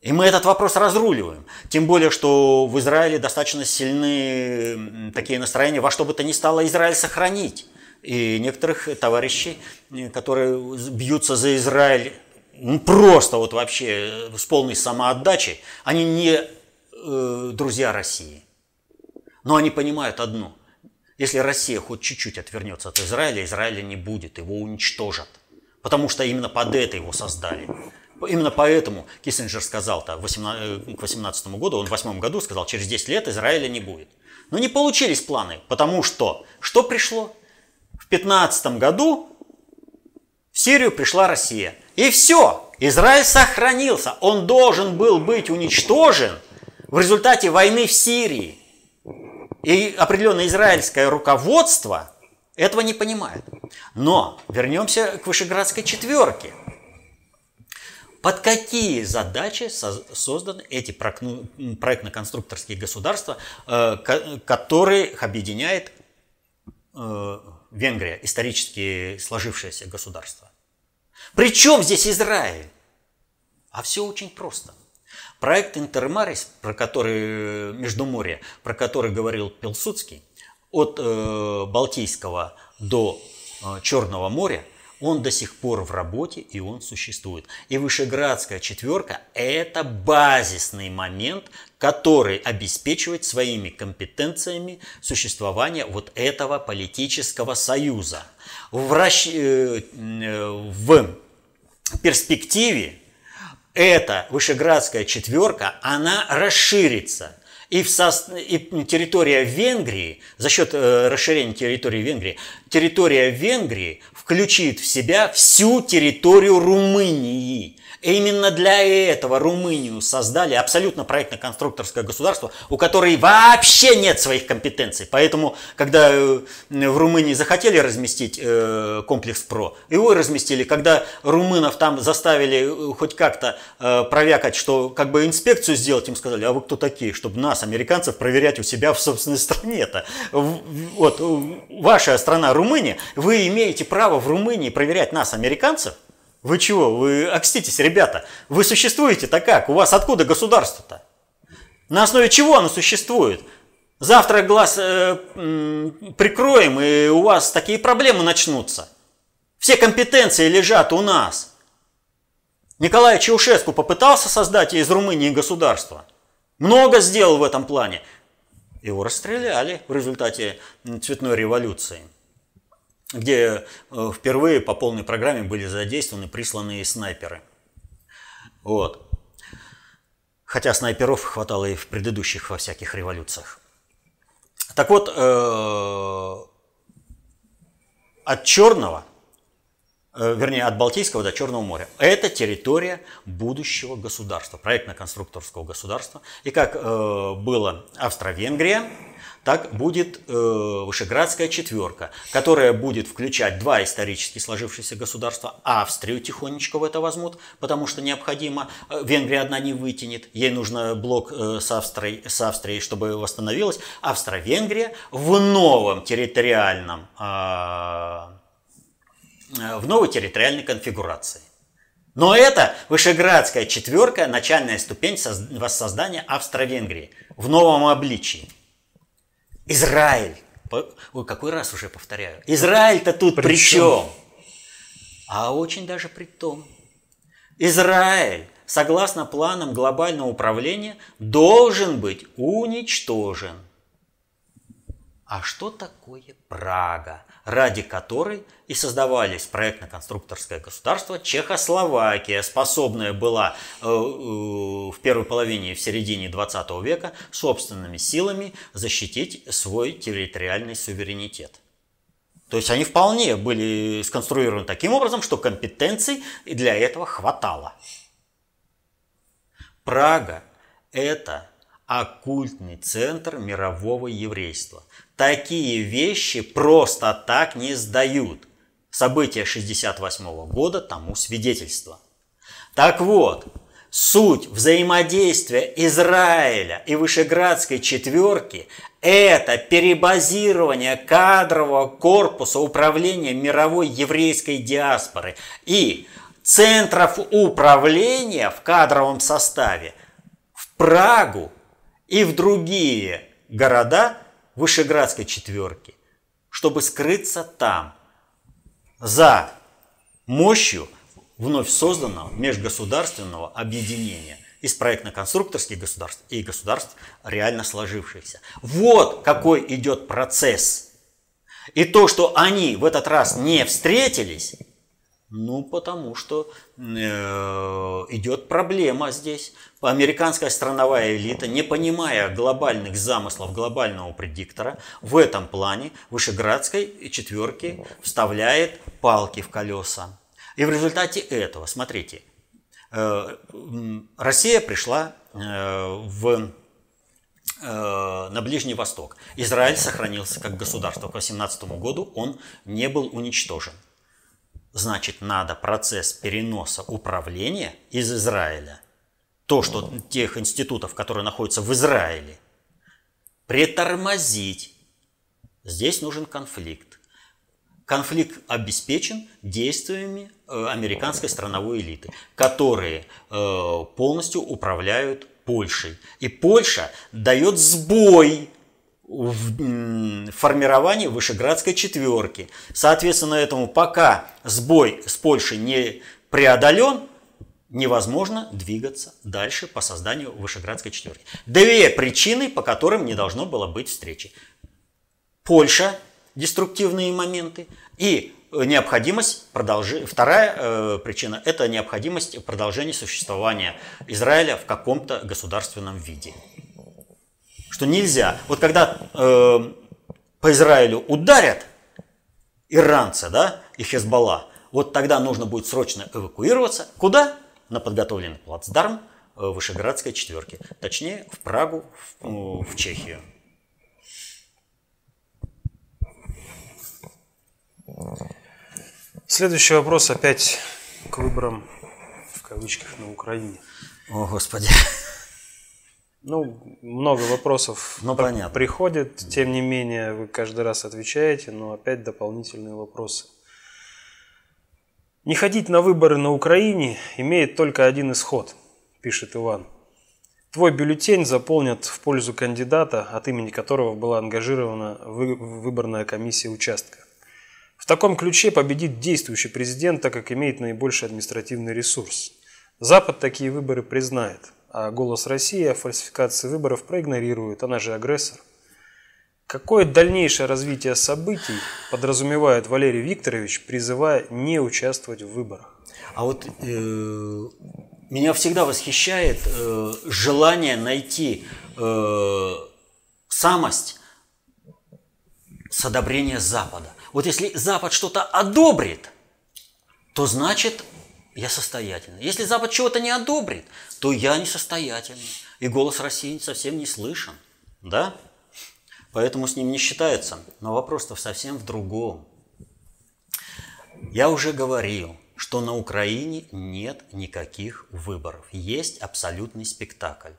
И мы этот вопрос разруливаем. Тем более, что в Израиле достаточно сильны такие настроения, во что бы то ни стало Израиль сохранить. И некоторых товарищей, э, которые бьются за Израиль ну, просто вот вообще с полной самоотдачей, они не э, друзья России. Но они понимают одно. Если Россия хоть чуть-чуть отвернется от Израиля, Израиля не будет, его уничтожат. Потому что именно под это его создали. Именно поэтому Киссинджер сказал-то э, к 18 году, он в 8 году сказал, через 10 лет Израиля не будет. Но не получились планы, потому что что пришло? В 15 году в Сирию пришла Россия – и все. Израиль сохранился. Он должен был быть уничтожен в результате войны в Сирии. И определенное израильское руководство этого не понимает. Но вернемся к Вышеградской четверке. Под какие задачи созданы эти проектно-конструкторские государства, э, которые объединяет э, Венгрия, исторически сложившееся государство? Причем здесь Израиль? А все очень просто. Проект Интермарис, про который Междуморье, про который говорил Пилсудский, от э, Балтийского до э, Черного моря, Он до сих пор в работе и он существует. И Вышеградская четверка – это базисный момент, который обеспечивает своими компетенциями существование вот этого политического союза. В, расщ... Э, в перспективе эта Вышеградская четверка, она расширится – и, в со... и территория Венгрии, за счет э, расширения территории Венгрии, территория Венгрии включит в себя всю территорию Румынии. И именно для этого Румынию создали абсолютно проектно-конструкторское государство, у которой вообще нет своих компетенций. Поэтому, когда э, в Румынии захотели разместить э, комплекс ПРО, его разместили. Когда румынов там заставили э, хоть как-то провякать, что как бы инспекцию сделать, им сказали, а вы кто такие, чтобы нас, американцев, проверять у себя в собственной стране-то. Вот, ваша страна Румыния, вы имеете право в Румынии проверять нас, американцев, вы чего? Вы окститесь, ребята. Вы существуете-то как? У вас откуда государство-то? На основе чего оно существует? Завтра глаз э, прикроем, и у вас такие проблемы начнутся. Все компетенции лежат у нас. Николай Чаушеску попытался создать из Румынии государство. Много сделал в этом плане. Его расстреляли в результате цветной революции где э, впервые по полной программе были задействованы присланные снайперы. Вот. Хотя снайперов хватало и в предыдущих во всяких революциях. Так вот, э, от Черного, э, вернее, от Балтийского до Черного моря, это территория будущего государства, проектно-конструкторского государства. И как было Австро-Венгрия, так будет э, Вышеградская четверка, которая будет включать два исторически сложившиеся государства. Австрию тихонечко в это возьмут, потому что необходимо. Э, Венгрия одна не вытянет, ей нужно блок э, с, Австрией, с Австрией, чтобы восстановилась. Австро-Венгрия в новом территориальном, э, в новой территориальной конфигурации. Но это Вышеградская четверка, начальная ступень воссоздания Австро-Венгрии в новом обличии. Израиль. Ой, какой раз уже повторяю. Израиль-то тут при, при чем? А очень даже при том. Израиль, согласно планам глобального управления, должен быть уничтожен. А что такое Прага? Ради которой и создавались проектно-конструкторское государство Чехословакия, способная была э, э, в первой половине и в середине 20 века собственными силами защитить свой территориальный суверенитет. То есть они вполне были сконструированы таким образом, что компетенций для этого хватало. Прага – это оккультный центр мирового еврейства. Такие вещи просто так не сдают. События 68 года тому свидетельство. Так вот, суть взаимодействия Израиля и Вышеградской четверки – это перебазирование кадрового корпуса управления мировой еврейской диаспоры и центров управления в кадровом составе в Прагу и в другие города – Вышеградской четверки, чтобы скрыться там, за мощью вновь созданного межгосударственного объединения из проектно-конструкторских государств и государств реально сложившихся. Вот какой идет процесс. И то, что они в этот раз не встретились, ну, потому что э, идет проблема здесь. Американская страновая элита, не понимая глобальных замыслов глобального предиктора, в этом плане Вышеградской четверки вставляет палки в колеса. И в результате этого, смотрите, э, Россия пришла э, в э, на Ближний Восток. Израиль сохранился как государство. К 18 году он не был уничтожен. Значит, надо процесс переноса управления из Израиля, то, что тех институтов, которые находятся в Израиле, притормозить. Здесь нужен конфликт. Конфликт обеспечен действиями э, американской страновой элиты, которые э, полностью управляют Польшей. И Польша дает сбой в формировании Вышеградской четверки. Соответственно, этому пока сбой с Польшей не преодолен, невозможно двигаться дальше по созданию Вышеградской четверки. Две причины, по которым не должно было быть встречи. Польша, деструктивные моменты, и необходимость продолжения. Вторая э, причина – это необходимость продолжения существования Израиля в каком-то государственном виде что нельзя. Вот когда э, по Израилю ударят иранцы, да, и Хезбалла, вот тогда нужно будет срочно эвакуироваться. Куда? На подготовленный плацдарм э, Вышеградской четверки. Точнее, в Прагу, в, в Чехию. Следующий вопрос опять к выборам в кавычках на Украине. О, Господи. Ну, много вопросов ну, понятно. приходит, тем не менее вы каждый раз отвечаете, но опять дополнительные вопросы. Не ходить на выборы на Украине имеет только один исход, пишет Иван. Твой бюллетень заполнят в пользу кандидата, от имени которого была ангажирована выборная комиссия участка. В таком ключе победит действующий президент, так как имеет наибольший административный ресурс. Запад такие выборы признает – а «Голос России» фальсификации выборов проигнорирует, она же агрессор. Какое дальнейшее развитие событий подразумевает Валерий Викторович, призывая не участвовать в выборах? А вот э, меня всегда восхищает э, желание найти э, самость с одобрения Запада. Вот если Запад что-то одобрит, то значит я состоятельный. Если Запад чего-то не одобрит, то я несостоятельный. И голос России совсем не слышен. Да? Поэтому с ним не считается. Но вопрос-то совсем в другом. Я уже говорил, что на Украине нет никаких выборов. Есть абсолютный спектакль.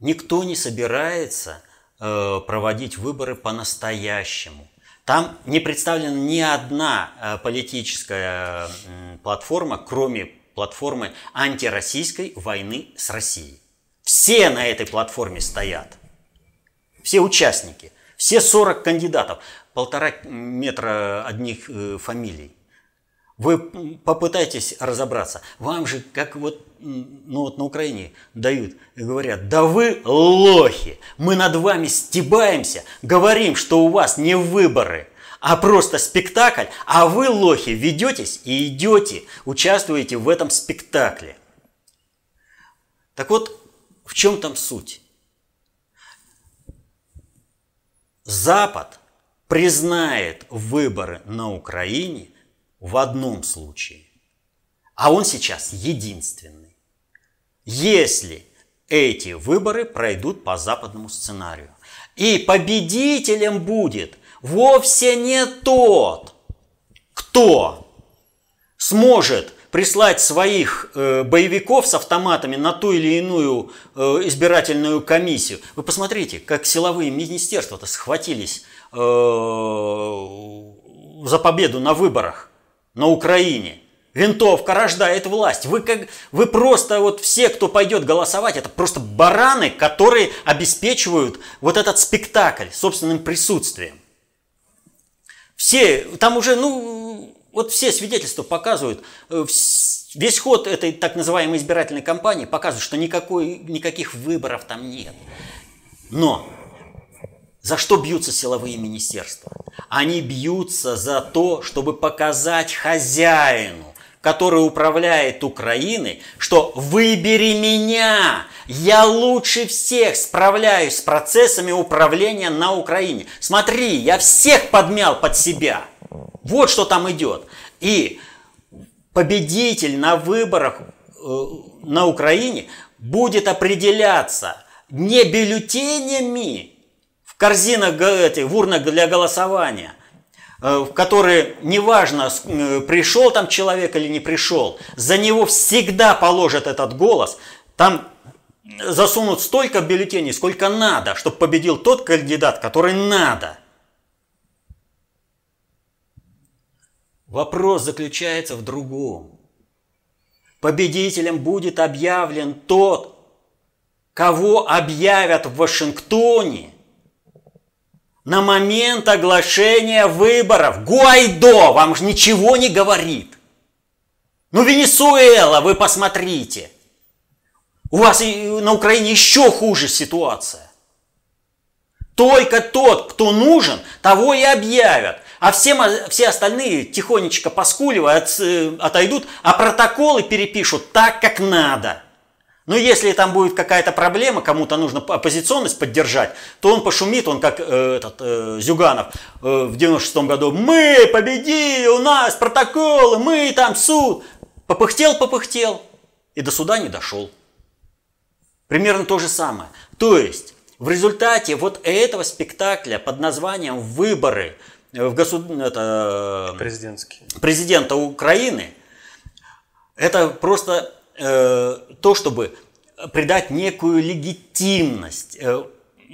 Никто не собирается э, проводить выборы по-настоящему. Там не представлена ни одна э, политическая платформа, кроме платформы антироссийской войны с Россией. Все на этой платформе стоят. Все участники. Все 40 кандидатов. Полтора метра одних э, фамилий. Вы попытайтесь разобраться. Вам же, как вот, ну вот на Украине дают говорят, да вы лохи, мы над вами стебаемся, говорим, что у вас не выборы, а просто спектакль, а вы, лохи, ведетесь и идете, участвуете в этом спектакле. Так вот, в чем там суть? Запад признает выборы на Украине – в одном случае. А он сейчас единственный. Если эти выборы пройдут по западному сценарию. И победителем будет вовсе не тот, кто сможет прислать своих э, боевиков с автоматами на ту или иную э, избирательную комиссию. Вы посмотрите, как силовые министерства-то схватились э, за победу на выборах на Украине. Винтовка рождает власть. Вы, как, вы просто вот все, кто пойдет голосовать, это просто бараны, которые обеспечивают вот этот спектакль собственным присутствием. Все, там уже, ну, вот все свидетельства показывают, э, весь ход этой так называемой избирательной кампании показывает, что никакой, никаких выборов там нет. Но за что бьются силовые министерства? Они бьются за то, чтобы показать хозяину, который управляет Украиной, что выбери меня, я лучше всех справляюсь с процессами управления на Украине. Смотри, я всех подмял под себя. Вот что там идет. И победитель на выборах э, на Украине будет определяться не бюллетенями, корзинах этих, в урнах для голосования, э, в которые неважно, э, пришел там человек или не пришел, за него всегда положат этот голос. Там засунут столько бюллетеней, сколько надо, чтобы победил тот кандидат, который надо. Вопрос заключается в другом. Победителем будет объявлен тот, кого объявят в Вашингтоне – на момент оглашения выборов. Гуайдо вам же ничего не говорит. Ну, Венесуэла, вы посмотрите. У вас на Украине еще хуже ситуация. Только тот, кто нужен, того и объявят. А все, все остальные тихонечко поскуливая от, э, отойдут, а протоколы перепишут так, как надо. Но если там будет какая-то проблема, кому-то нужно оппозиционность поддержать, то он пошумит, он как э, этот э, Зюганов э, в 96 году, мы победили, у нас протоколы, мы там суд. Попыхтел, попыхтел и до суда не дошел. Примерно то же самое. То есть в результате вот этого спектакля под названием «Выборы» в госуд... это... Президента Украины, это просто то, чтобы придать некую легитимность э,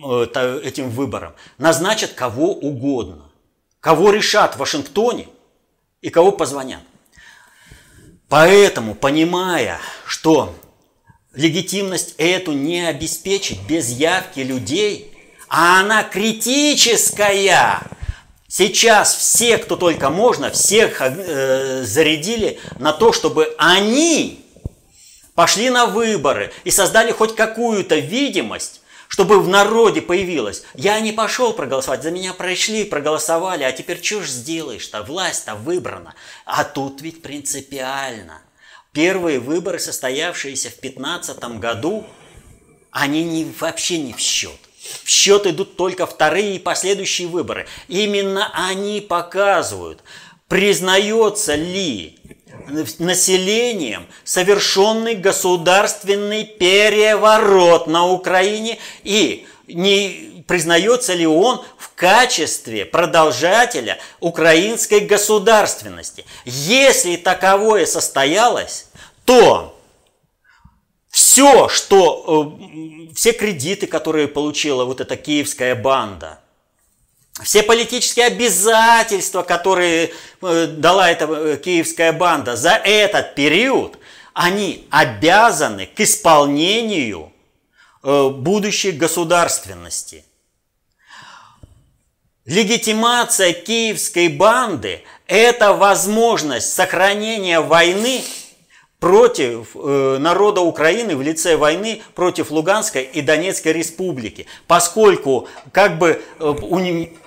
э, этим выборам. Назначат кого угодно. Кого решат в Вашингтоне и кого позвонят. Поэтому, понимая, что легитимность эту не обеспечить без явки людей, а она критическая. Сейчас все, кто только можно, всех э, зарядили на то, чтобы они пошли на выборы и создали хоть какую-то видимость, чтобы в народе появилось. Я не пошел проголосовать, за меня прошли, проголосовали, а теперь что ж сделаешь-то, власть-то выбрана. А тут ведь принципиально. Первые выборы, состоявшиеся в 2015 году, они не, вообще не в счет. В счет идут только вторые и последующие выборы. Именно они показывают, признается ли населением совершенный государственный переворот на Украине и не признается ли он в качестве продолжателя украинской государственности. Если таковое состоялось, то все, что, э, все кредиты, которые получила вот эта киевская банда, все политические обязательства, которые э, дала эта э, киевская банда за этот период, они обязаны к исполнению будущей государственности. Легитимация киевской банды – это возможность сохранения войны против э, народа Украины в лице войны против Луганской и Донецкой республики, поскольку, как бы, э, у,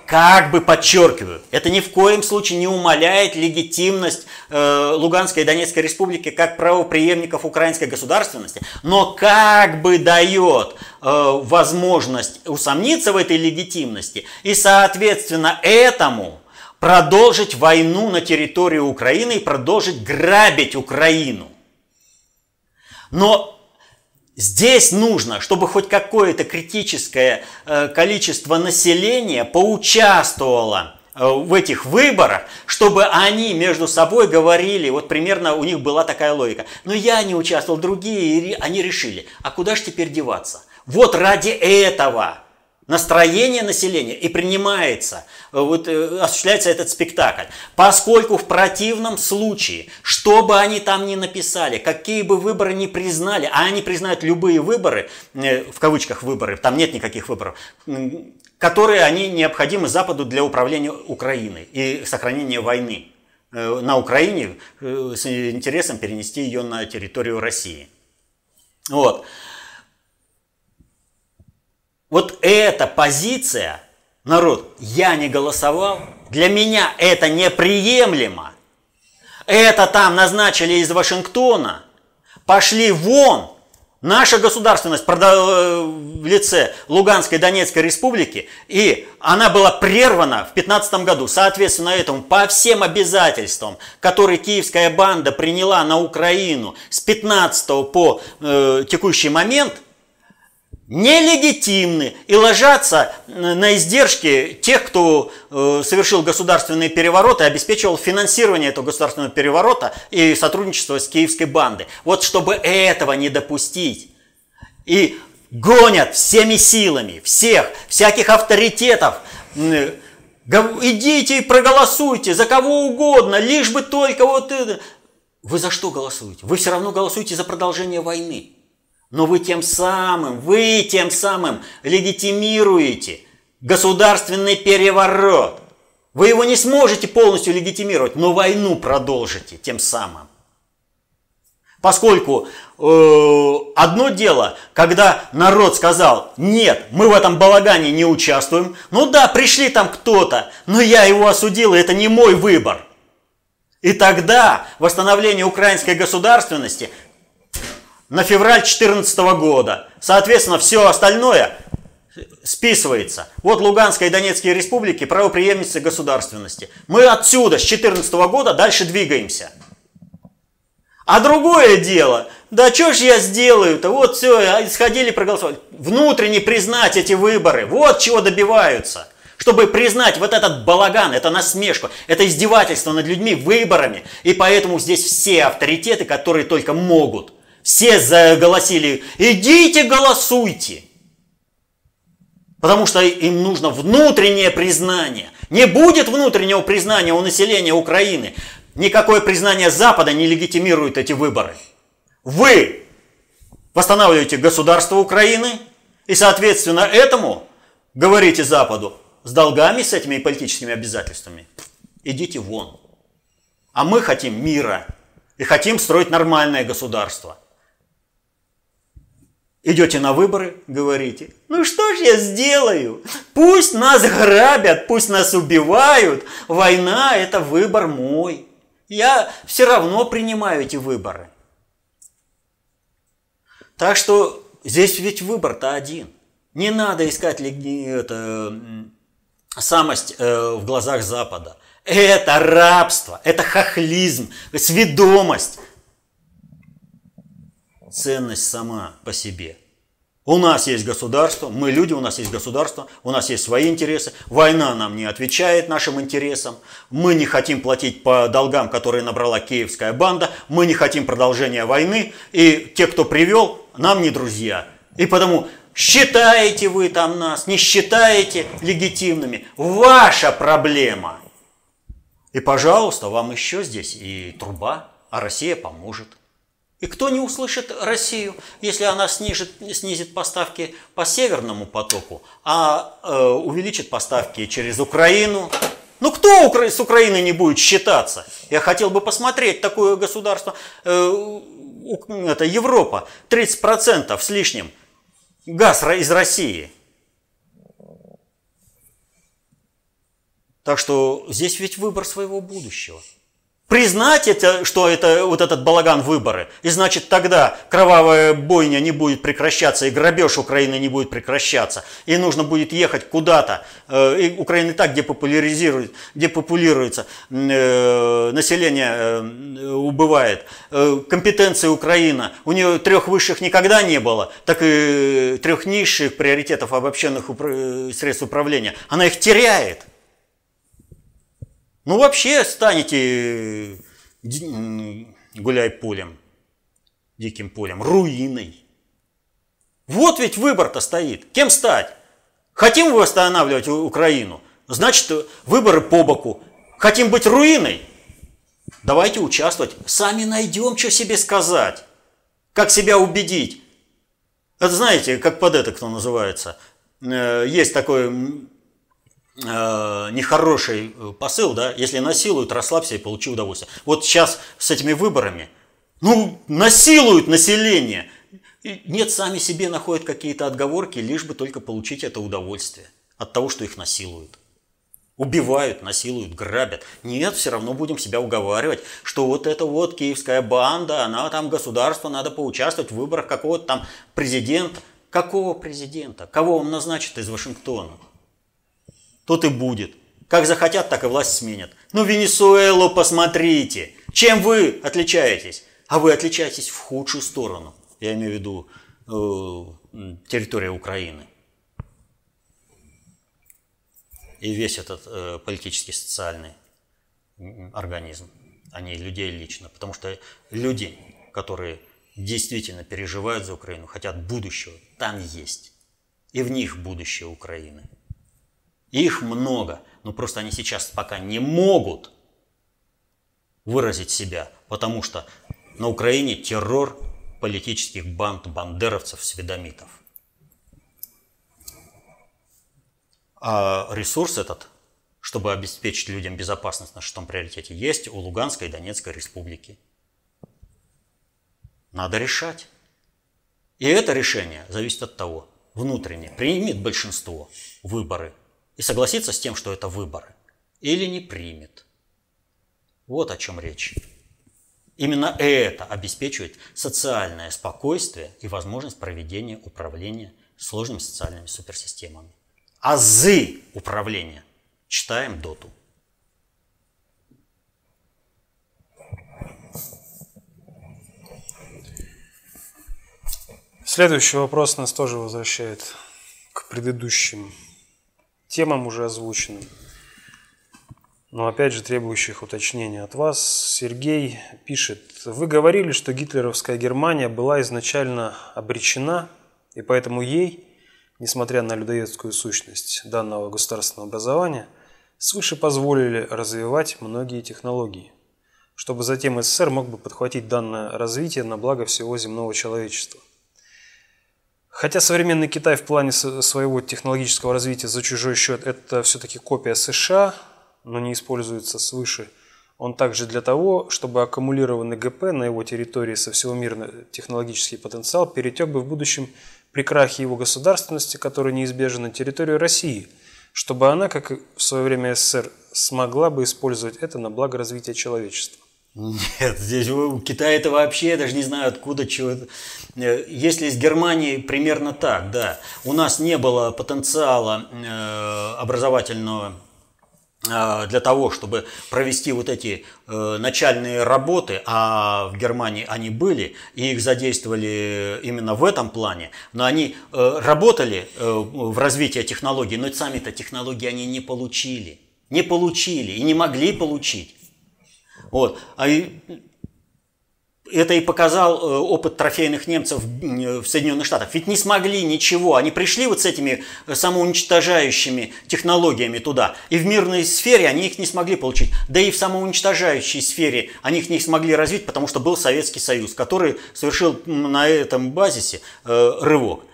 как бы подчеркиваю, это ни в коем случае не умаляет легитимность э, Луганской и Донецкой республики как правоприемников украинской государственности, но как бы дает э, возможность усомниться в этой легитимности и, соответственно, этому продолжить войну на территории Украины и продолжить грабить Украину. Но Здесь нужно, чтобы хоть какое-то критическое э, количество населения поучаствовало э, в этих выборах, чтобы они между собой говорили, вот примерно у них была такая логика. Но я не участвовал, другие, они решили, а куда же теперь деваться? Вот ради этого настроение населения и принимается, э, вот, э, осуществляется этот спектакль. Поскольку в противном случае, что бы они там ни написали, какие бы выборы ни признали, а они признают любые выборы, э, в кавычках выборы, там нет никаких выборов, которые они необходимы Западу для управления Украиной и сохранения войны на Украине с интересом перенести ее на территорию России. Вот. Вот эта позиция, народ, я не голосовал, для меня это неприемлемо. Это там назначили из Вашингтона, пошли вон. Наша государственность э, в лице Луганской Донецкой республики, и она была прервана в 2015 году. Соответственно этому, по всем обязательствам, которые киевская банда приняла на Украину с 15 по э, текущий момент – нелегитимны и ложатся на издержки тех, кто э, совершил государственный переворот и обеспечивал финансирование этого государственного переворота и сотрудничество с киевской бандой. Вот чтобы этого не допустить. И гонят всеми силами, всех, всяких авторитетов. Идите и проголосуйте за кого угодно, лишь бы только вот это. Вы за что голосуете? Вы все равно голосуете за продолжение войны. Но вы тем самым, вы тем самым легитимируете государственный переворот. Вы его не сможете полностью легитимировать, но войну продолжите тем самым. Поскольку э, одно дело, когда народ сказал, нет, мы в этом балагане не участвуем, ну да, пришли там кто-то, но я его осудил, и это не мой выбор. И тогда восстановление украинской государственности на февраль 2014 года. Соответственно, все остальное списывается. Вот Луганская и Донецкие республики правоприемницы государственности. Мы отсюда с 2014 года дальше двигаемся. А другое дело, да что ж я сделаю-то, вот все, исходили проголосовали. Внутренне признать эти выборы, вот чего добиваются. Чтобы признать вот этот балаган, это насмешку, это издевательство над людьми выборами. И поэтому здесь все авторитеты, которые только могут – все заголосили, идите голосуйте. Потому что им нужно внутреннее признание. Не будет внутреннего признания у населения Украины. Никакое признание Запада не легитимирует эти выборы. Вы восстанавливаете государство Украины и, соответственно, этому говорите Западу с долгами, с этими политическими обязательствами. Идите вон. А мы хотим мира и хотим строить нормальное государство. Идете на выборы, говорите, ну что ж я сделаю? Пусть нас грабят, пусть нас убивают. Война – это выбор мой. Я все равно принимаю эти выборы. Так что здесь ведь выбор-то один. Не надо искать это, самость э, в глазах Запада. Это рабство, это хохлизм, сведомость ценность сама по себе. У нас есть государство, мы люди, у нас есть государство, у нас есть свои интересы. Война нам не отвечает нашим интересам. Мы не хотим платить по долгам, которые набрала киевская банда. Мы не хотим продолжения войны. И те, кто привел, нам не друзья. И потому считаете вы там нас, не считаете легитимными. Ваша проблема. И, пожалуйста, вам еще здесь и труба, а Россия поможет. И кто не услышит Россию, если она снижит, снизит поставки по Северному потоку, а э, увеличит поставки через Украину? Ну кто с Украиной не будет считаться? Я хотел бы посмотреть такое государство, э, это Европа, 30% с лишним газ из России. Так что здесь ведь выбор своего будущего признать это, что это вот этот балаган выборы, и значит тогда кровавая бойня не будет прекращаться, и грабеж Украины не будет прекращаться, и нужно будет ехать куда-то. Э, и Украина и так депопуляризирует, депопулируется, э, население э, убывает. Компетенция Украины, у нее трех высших никогда не было, так и трех низших приоритетов обобщенных средств управления. Она их теряет. Ну, вообще станете гуляй полем, диким полем, руиной. Вот ведь выбор-то стоит. Кем стать? Хотим восстанавливать Украину? Значит, выборы по боку. Хотим быть руиной? Давайте участвовать. Сами найдем, что себе сказать. Как себя убедить. Это знаете, как под это кто называется. Э, есть такой Э, нехороший э, посыл, да, если насилуют, расслабься и получи удовольствие. Вот сейчас с этими выборами, ну, насилуют население. Нет, сами себе находят какие-то отговорки, лишь бы только получить это удовольствие от того, что их насилуют. Убивают, насилуют, грабят. Нет, все равно будем себя уговаривать, что вот эта вот киевская банда, она там государство, надо поучаствовать в выборах какого-то там президента. Какого президента? Кого он назначит из Вашингтона? Тот и будет. Как захотят, так и власть сменят. Ну, Венесуэлу посмотрите. Чем вы отличаетесь? А вы отличаетесь в худшую сторону. Я имею в виду э, территория Украины. И весь этот э, политический, социальный организм, а не людей лично. Потому что люди, которые действительно переживают за Украину, хотят будущего, там есть. И в них будущее Украины. Их много, но просто они сейчас пока не могут выразить себя, потому что на Украине террор политических банд, бандеровцев, сведомитов. А ресурс этот, чтобы обеспечить людям безопасность на шестом приоритете, есть у Луганской и Донецкой республики. Надо решать. И это решение зависит от того, внутренне, примет большинство выборы и согласится с тем, что это выборы, или не примет. Вот о чем речь. Именно это обеспечивает социальное спокойствие и возможность проведения управления сложными социальными суперсистемами. Азы управления. Читаем доту. Следующий вопрос нас тоже возвращает к предыдущим темам, уже озвученным, но опять же требующих уточнения от вас. Сергей пишет, вы говорили, что гитлеровская Германия была изначально обречена, и поэтому ей, несмотря на людоедскую сущность данного государственного образования, свыше позволили развивать многие технологии, чтобы затем СССР мог бы подхватить данное развитие на благо всего земного человечества. Хотя современный Китай в плане своего технологического развития за чужой счет это все-таки копия США, но не используется свыше, он также для того, чтобы аккумулированный ГП на его территории со всего мира технологический потенциал перетек бы в будущем при крахе его государственности, который неизбежен на территорию России, чтобы она, как в свое время СССР, смогла бы использовать это на благо развития человечества. Нет, здесь у Китая это вообще, я даже не знаю откуда, чего. Э, если с Германией примерно так, да. У нас не было потенциала э, образовательного э, для того, чтобы провести вот эти начальные работы, а в Германии они были, и их задействовали именно в этом плане, но они работали в развитии технологий, но сами-то технологии они не получили, не получили и не могли получить. Вот. А это и показал э, опыт трофейных немцев в Соединенных Штатах. Ведь не смогли ничего. Они пришли вот с этими э, самоуничтожающими технологиями туда. И в мирной сфере они их не смогли получить. Да и в самоуничтожающей сфере они их не смогли развить, потому что был Советский Союз, который совершил на этом базисе э, рывок.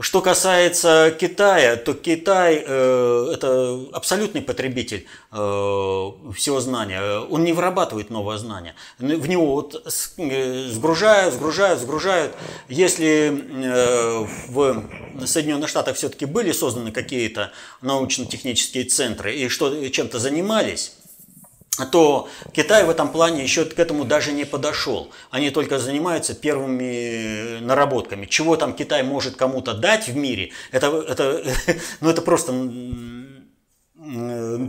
Что касается Китая, то Китай э, это абсолютный потребитель э, всего знания. Он не вырабатывает новое знание. В него вот э, сгружают, сгружают, сгружают. Если э, в Соединенных Штатах все-таки были созданы какие-то научно-технические центры и что чем-то занимались, то Китай в этом плане еще к этому даже не подошел. Они только занимаются первыми наработками. Чего там Китай может кому-то дать в мире, это, это, ну, это просто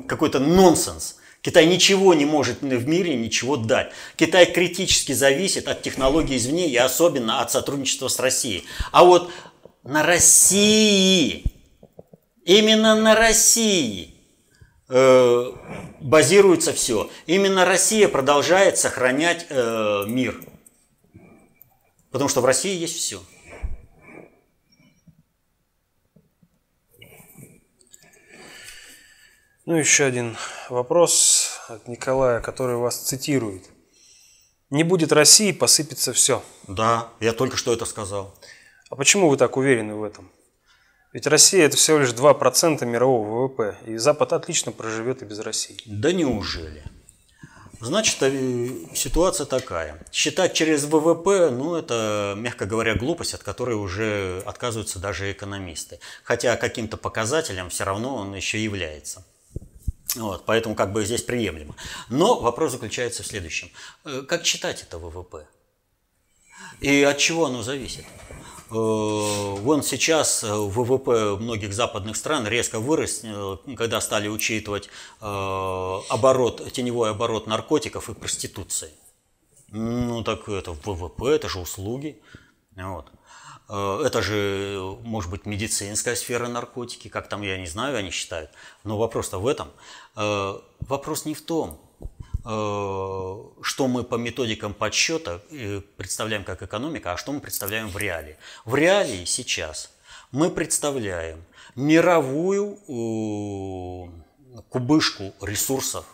какой-то нонсенс. Китай ничего не может в мире ничего дать. Китай критически зависит от технологий извне и особенно от сотрудничества с Россией. А вот на России, именно на России – Э, базируется все. Именно Россия продолжает сохранять э, мир. Потому что в России есть все. Ну, еще один вопрос от Николая, который вас цитирует. Не будет России, посыпется все. Да, я только что это сказал. А почему вы так уверены в этом? Ведь Россия это всего лишь 2% мирового ВВП, и Запад отлично проживет и без России. Да неужели? Значит, э, ситуация такая. Считать через ВВП, ну, это, мягко говоря, глупость, от которой уже отказываются даже экономисты. Хотя каким-то показателем все равно он еще является. Вот, поэтому как бы здесь приемлемо. Но вопрос заключается в следующем. Э, как читать это ВВП? И от чего оно зависит? Э, вон сейчас э, ВВП многих западных стран резко вырос, э, когда стали учитывать оборот, теневой оборот наркотиков и проституции. Ну так это ВВП, это же услуги. Вот. Это же, может быть, медицинская сфера наркотики, как там, я не знаю, они считают. Но вопрос-то в этом. Вопрос не в том, что мы по методикам подсчета э, представляем как экономика, а что мы представляем в реалии. В реалии сейчас мы представляем мировую э, кубышку ресурсов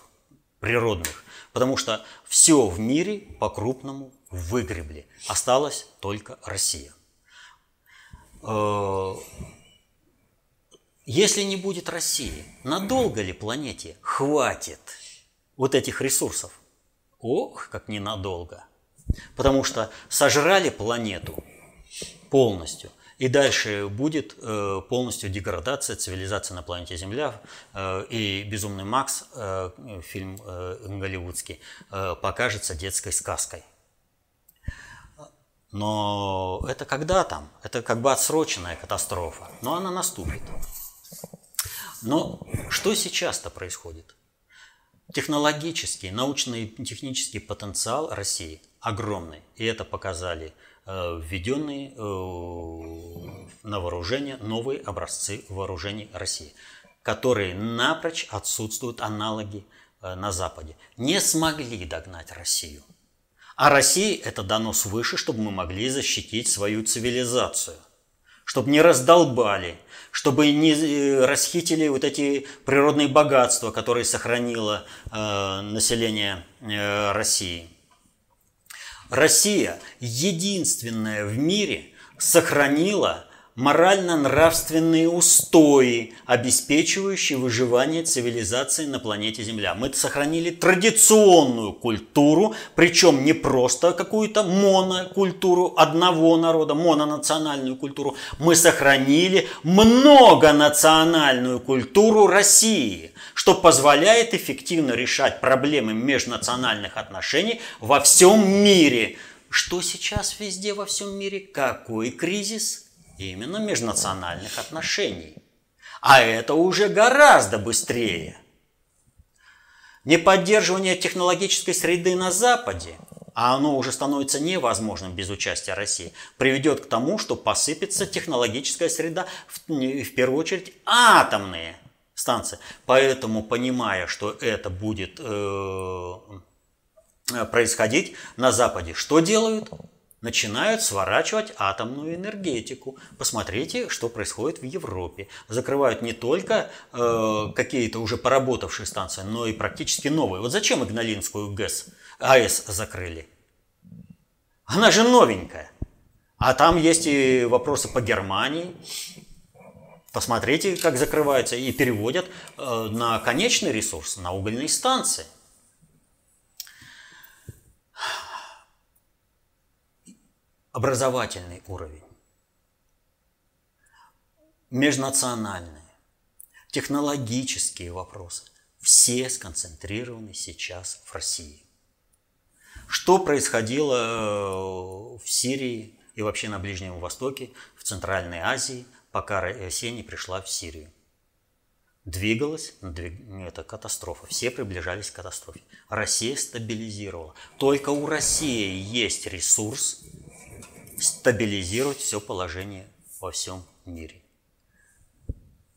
природных, потому что все в мире по-крупному выгребли. Осталась только Россия. если не будет России, надолго ли планете хватит вот этих ресурсов? Ох, как ненадолго. Потому что сожрали планету полностью – и дальше будет э, полностью деградация цивилизации на планете Земля. Э, и «Безумный Макс», э, фильм голливудский, покажется детской сказкой. Но это когда там? Это как бы отсроченная катастрофа. Но она наступит. Но что сейчас-то происходит? Технологический, научный технический потенциал России огромный. И это показали Э, введенные э, на вооружение новые образцы вооружений России, которые напрочь отсутствуют аналоги э, на Западе. Не смогли догнать Россию. А России это дано свыше, чтобы мы могли защитить свою цивилизацию. Чтобы не раздолбали, чтобы не расхитили вот эти природные богатства, которые сохранило э, население э, России. Россия единственная в мире сохранила морально-нравственные устои, обеспечивающие выживание цивилизации на планете Земля. Мы сохранили традиционную культуру, причем не просто какую-то монокультуру одного народа, мононациональную культуру. Мы сохранили многонациональную культуру России, что позволяет эффективно решать проблемы межнациональных отношений во всем мире. Что сейчас везде во всем мире? Какой кризис? Именно межнациональных отношений. А это уже гораздо быстрее. Неподдерживание технологической среды на Западе, а оно уже становится невозможным без участия России, приведет к тому, что посыпется технологическая среда, в, в первую очередь атомные станции. Поэтому, понимая, что это будет э, происходить на Западе, что делают? Начинают сворачивать атомную энергетику. Посмотрите, что происходит в Европе. Закрывают не только э, какие-то уже поработавшие станции, но и практически новые. Вот зачем Игналинскую ГЭС, АЭС закрыли? Она же новенькая. А там есть и вопросы по Германии. Посмотрите, как закрываются и переводят э, на конечный ресурс, на угольные станции. Образовательный уровень, межнациональные, технологические вопросы, все сконцентрированы сейчас в России. Что происходило э, в Сирии и вообще на Ближнем Востоке, в Центральной Азии, пока Россия не пришла в Сирию? Двигалась, это катастрофа, все приближались к катастрофе. Россия стабилизировала. Только у России есть ресурс стабилизировать все положение во всем мире.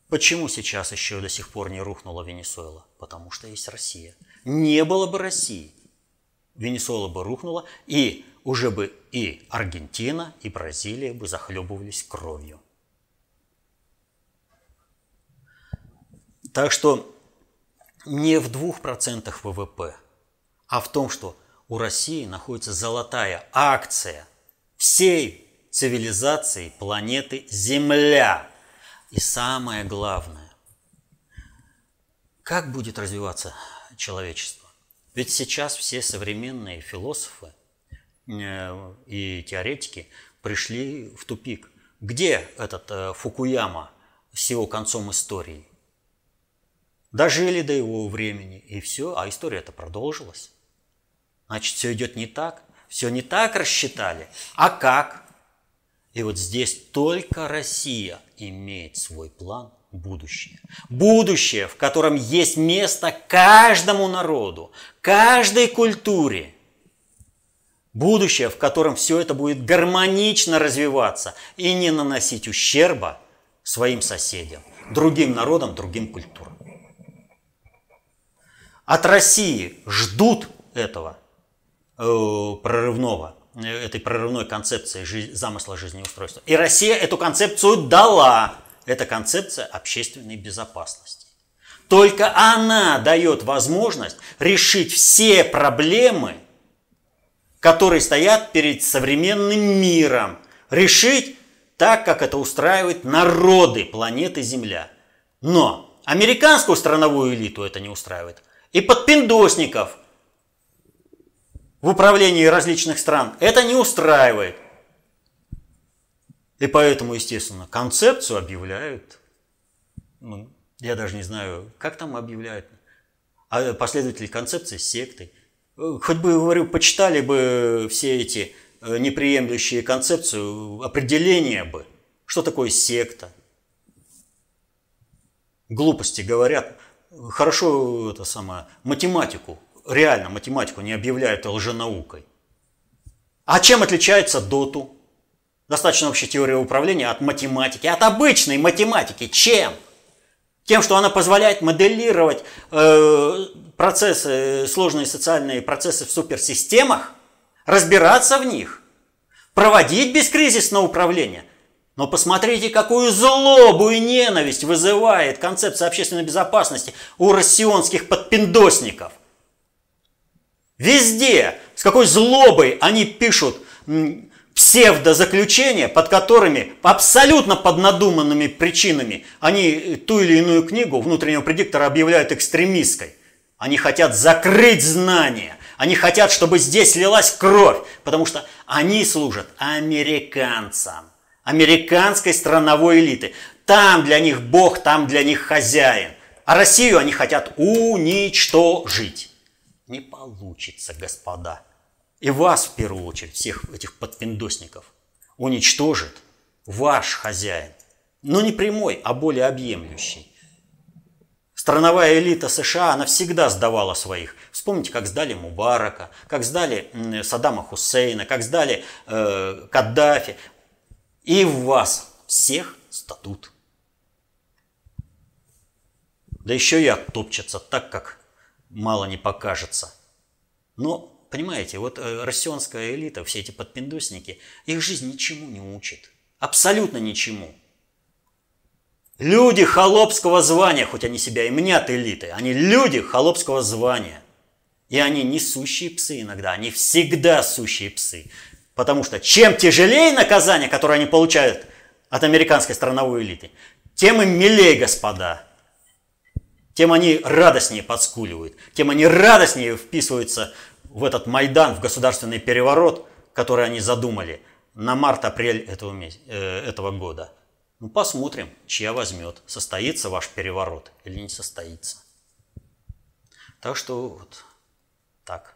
Почему сейчас еще до сих пор не рухнула Венесуэла? Потому что есть Россия. Не было бы России, Венесуэла бы рухнула, и уже бы и Аргентина, и Бразилия бы захлебывались кровью. Так что не в 2% ВВП, а в том, что у России находится золотая акция – всей цивилизации планеты Земля. И самое главное, как будет развиваться человечество? Ведь сейчас все современные философы э, и теоретики пришли в тупик. Где этот э, Фукуяма с его концом истории? Дожили до его времени, и все, а история это продолжилась. Значит, все идет не так – все не так рассчитали, а как? И вот здесь только Россия имеет свой план будущее. Будущее, в котором есть место каждому народу, каждой культуре. Будущее, в котором все это будет гармонично развиваться и не наносить ущерба своим соседям, другим народам, другим культурам. От России ждут этого – прорывного, э, этой прорывной концепции замысла жизнеустройства. И Россия эту концепцию дала. Это концепция общественной безопасности. Только она дает возможность решить все проблемы, которые стоят перед современным миром. Решить так, как это устраивает народы планеты Земля. Но американскую страновую элиту это не устраивает. И подпиндосников в управлении различных стран это не устраивает. И поэтому, естественно, концепцию объявляют, ну, я даже не знаю, как там объявляют, а последователи концепции сектой. Хоть бы, говорю, почитали бы все эти э, неприемлющие концепцию, определения бы, что такое секта. Глупости говорят. Хорошо это самое, математику, реально математику не объявляют лженаукой. А чем отличается доту? Достаточно общая теория управления от математики, от обычной математики. Чем? Тем, что она позволяет моделировать э, процессы, сложные социальные процессы в суперсистемах, разбираться в них, проводить бескризисное управление. Но посмотрите, какую злобу и ненависть вызывает концепция общественной безопасности у россионских подпиндосников. Везде, с какой злобой они пишут псевдозаключения, под которыми абсолютно под надуманными причинами они ту или иную книгу внутреннего предиктора объявляют экстремистской. Они хотят закрыть знания. Они хотят, чтобы здесь лилась кровь, потому что они служат американцам, американской страновой элиты. Там для них Бог, там для них хозяин. А Россию они хотят уничтожить. Не получится, господа и вас в первую очередь, всех этих подпиндосников, уничтожит ваш хозяин. Но не прямой, а более объемлющий. Страновая элита США, она всегда сдавала своих. Вспомните, как сдали Мубарака, как сдали Саддама Хусейна, как сдали э, Каддафи. И вас всех статут. Да еще и оттопчется так, как мало не покажется. Но Понимаете, вот э, россионская элита, все эти подпиндосники, их жизнь ничему не учит. Абсолютно ничему. Люди холопского звания, хоть они себя и мнят элитой, они люди холопского звания. И они не сущие псы иногда, они всегда сущие псы. Потому что чем тяжелее наказание, которое они получают от американской страновой элиты, тем им милее, господа. Тем они радостнее подскуливают, тем они радостнее вписываются в этот Майдан, в государственный переворот, который они задумали на март-апрель этого, э, этого года. Ну, посмотрим, чья возьмет, состоится ваш переворот или не состоится. Так что вот так.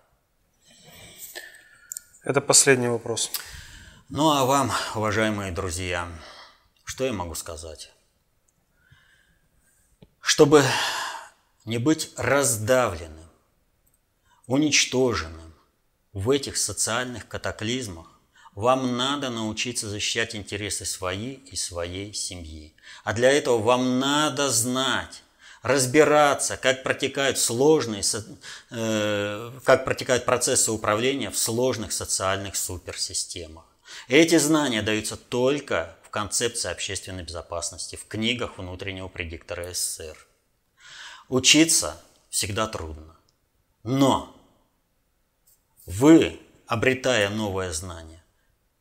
Это последний вопрос. Ну а вам, уважаемые друзья, что я могу сказать? Чтобы не быть раздавленным, уничтоженным в этих социальных катаклизмах, вам надо научиться защищать интересы свои и своей семьи. А для этого вам надо знать, разбираться, как протекают сложные, э, как протекают процессы управления в сложных социальных суперсистемах. Эти знания даются только в концепции общественной безопасности, в книгах внутреннего предиктора СССР. Учиться всегда трудно. Но вы, обретая новое знание,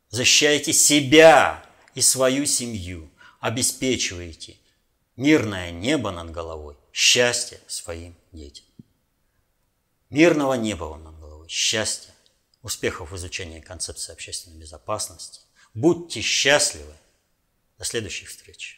защищаете себя и свою семью, обеспечиваете мирное небо над головой, счастье своим детям. Мирного неба над головой, счастья, успехов в изучении концепции общественной безопасности. Будьте счастливы. До следующих встреч.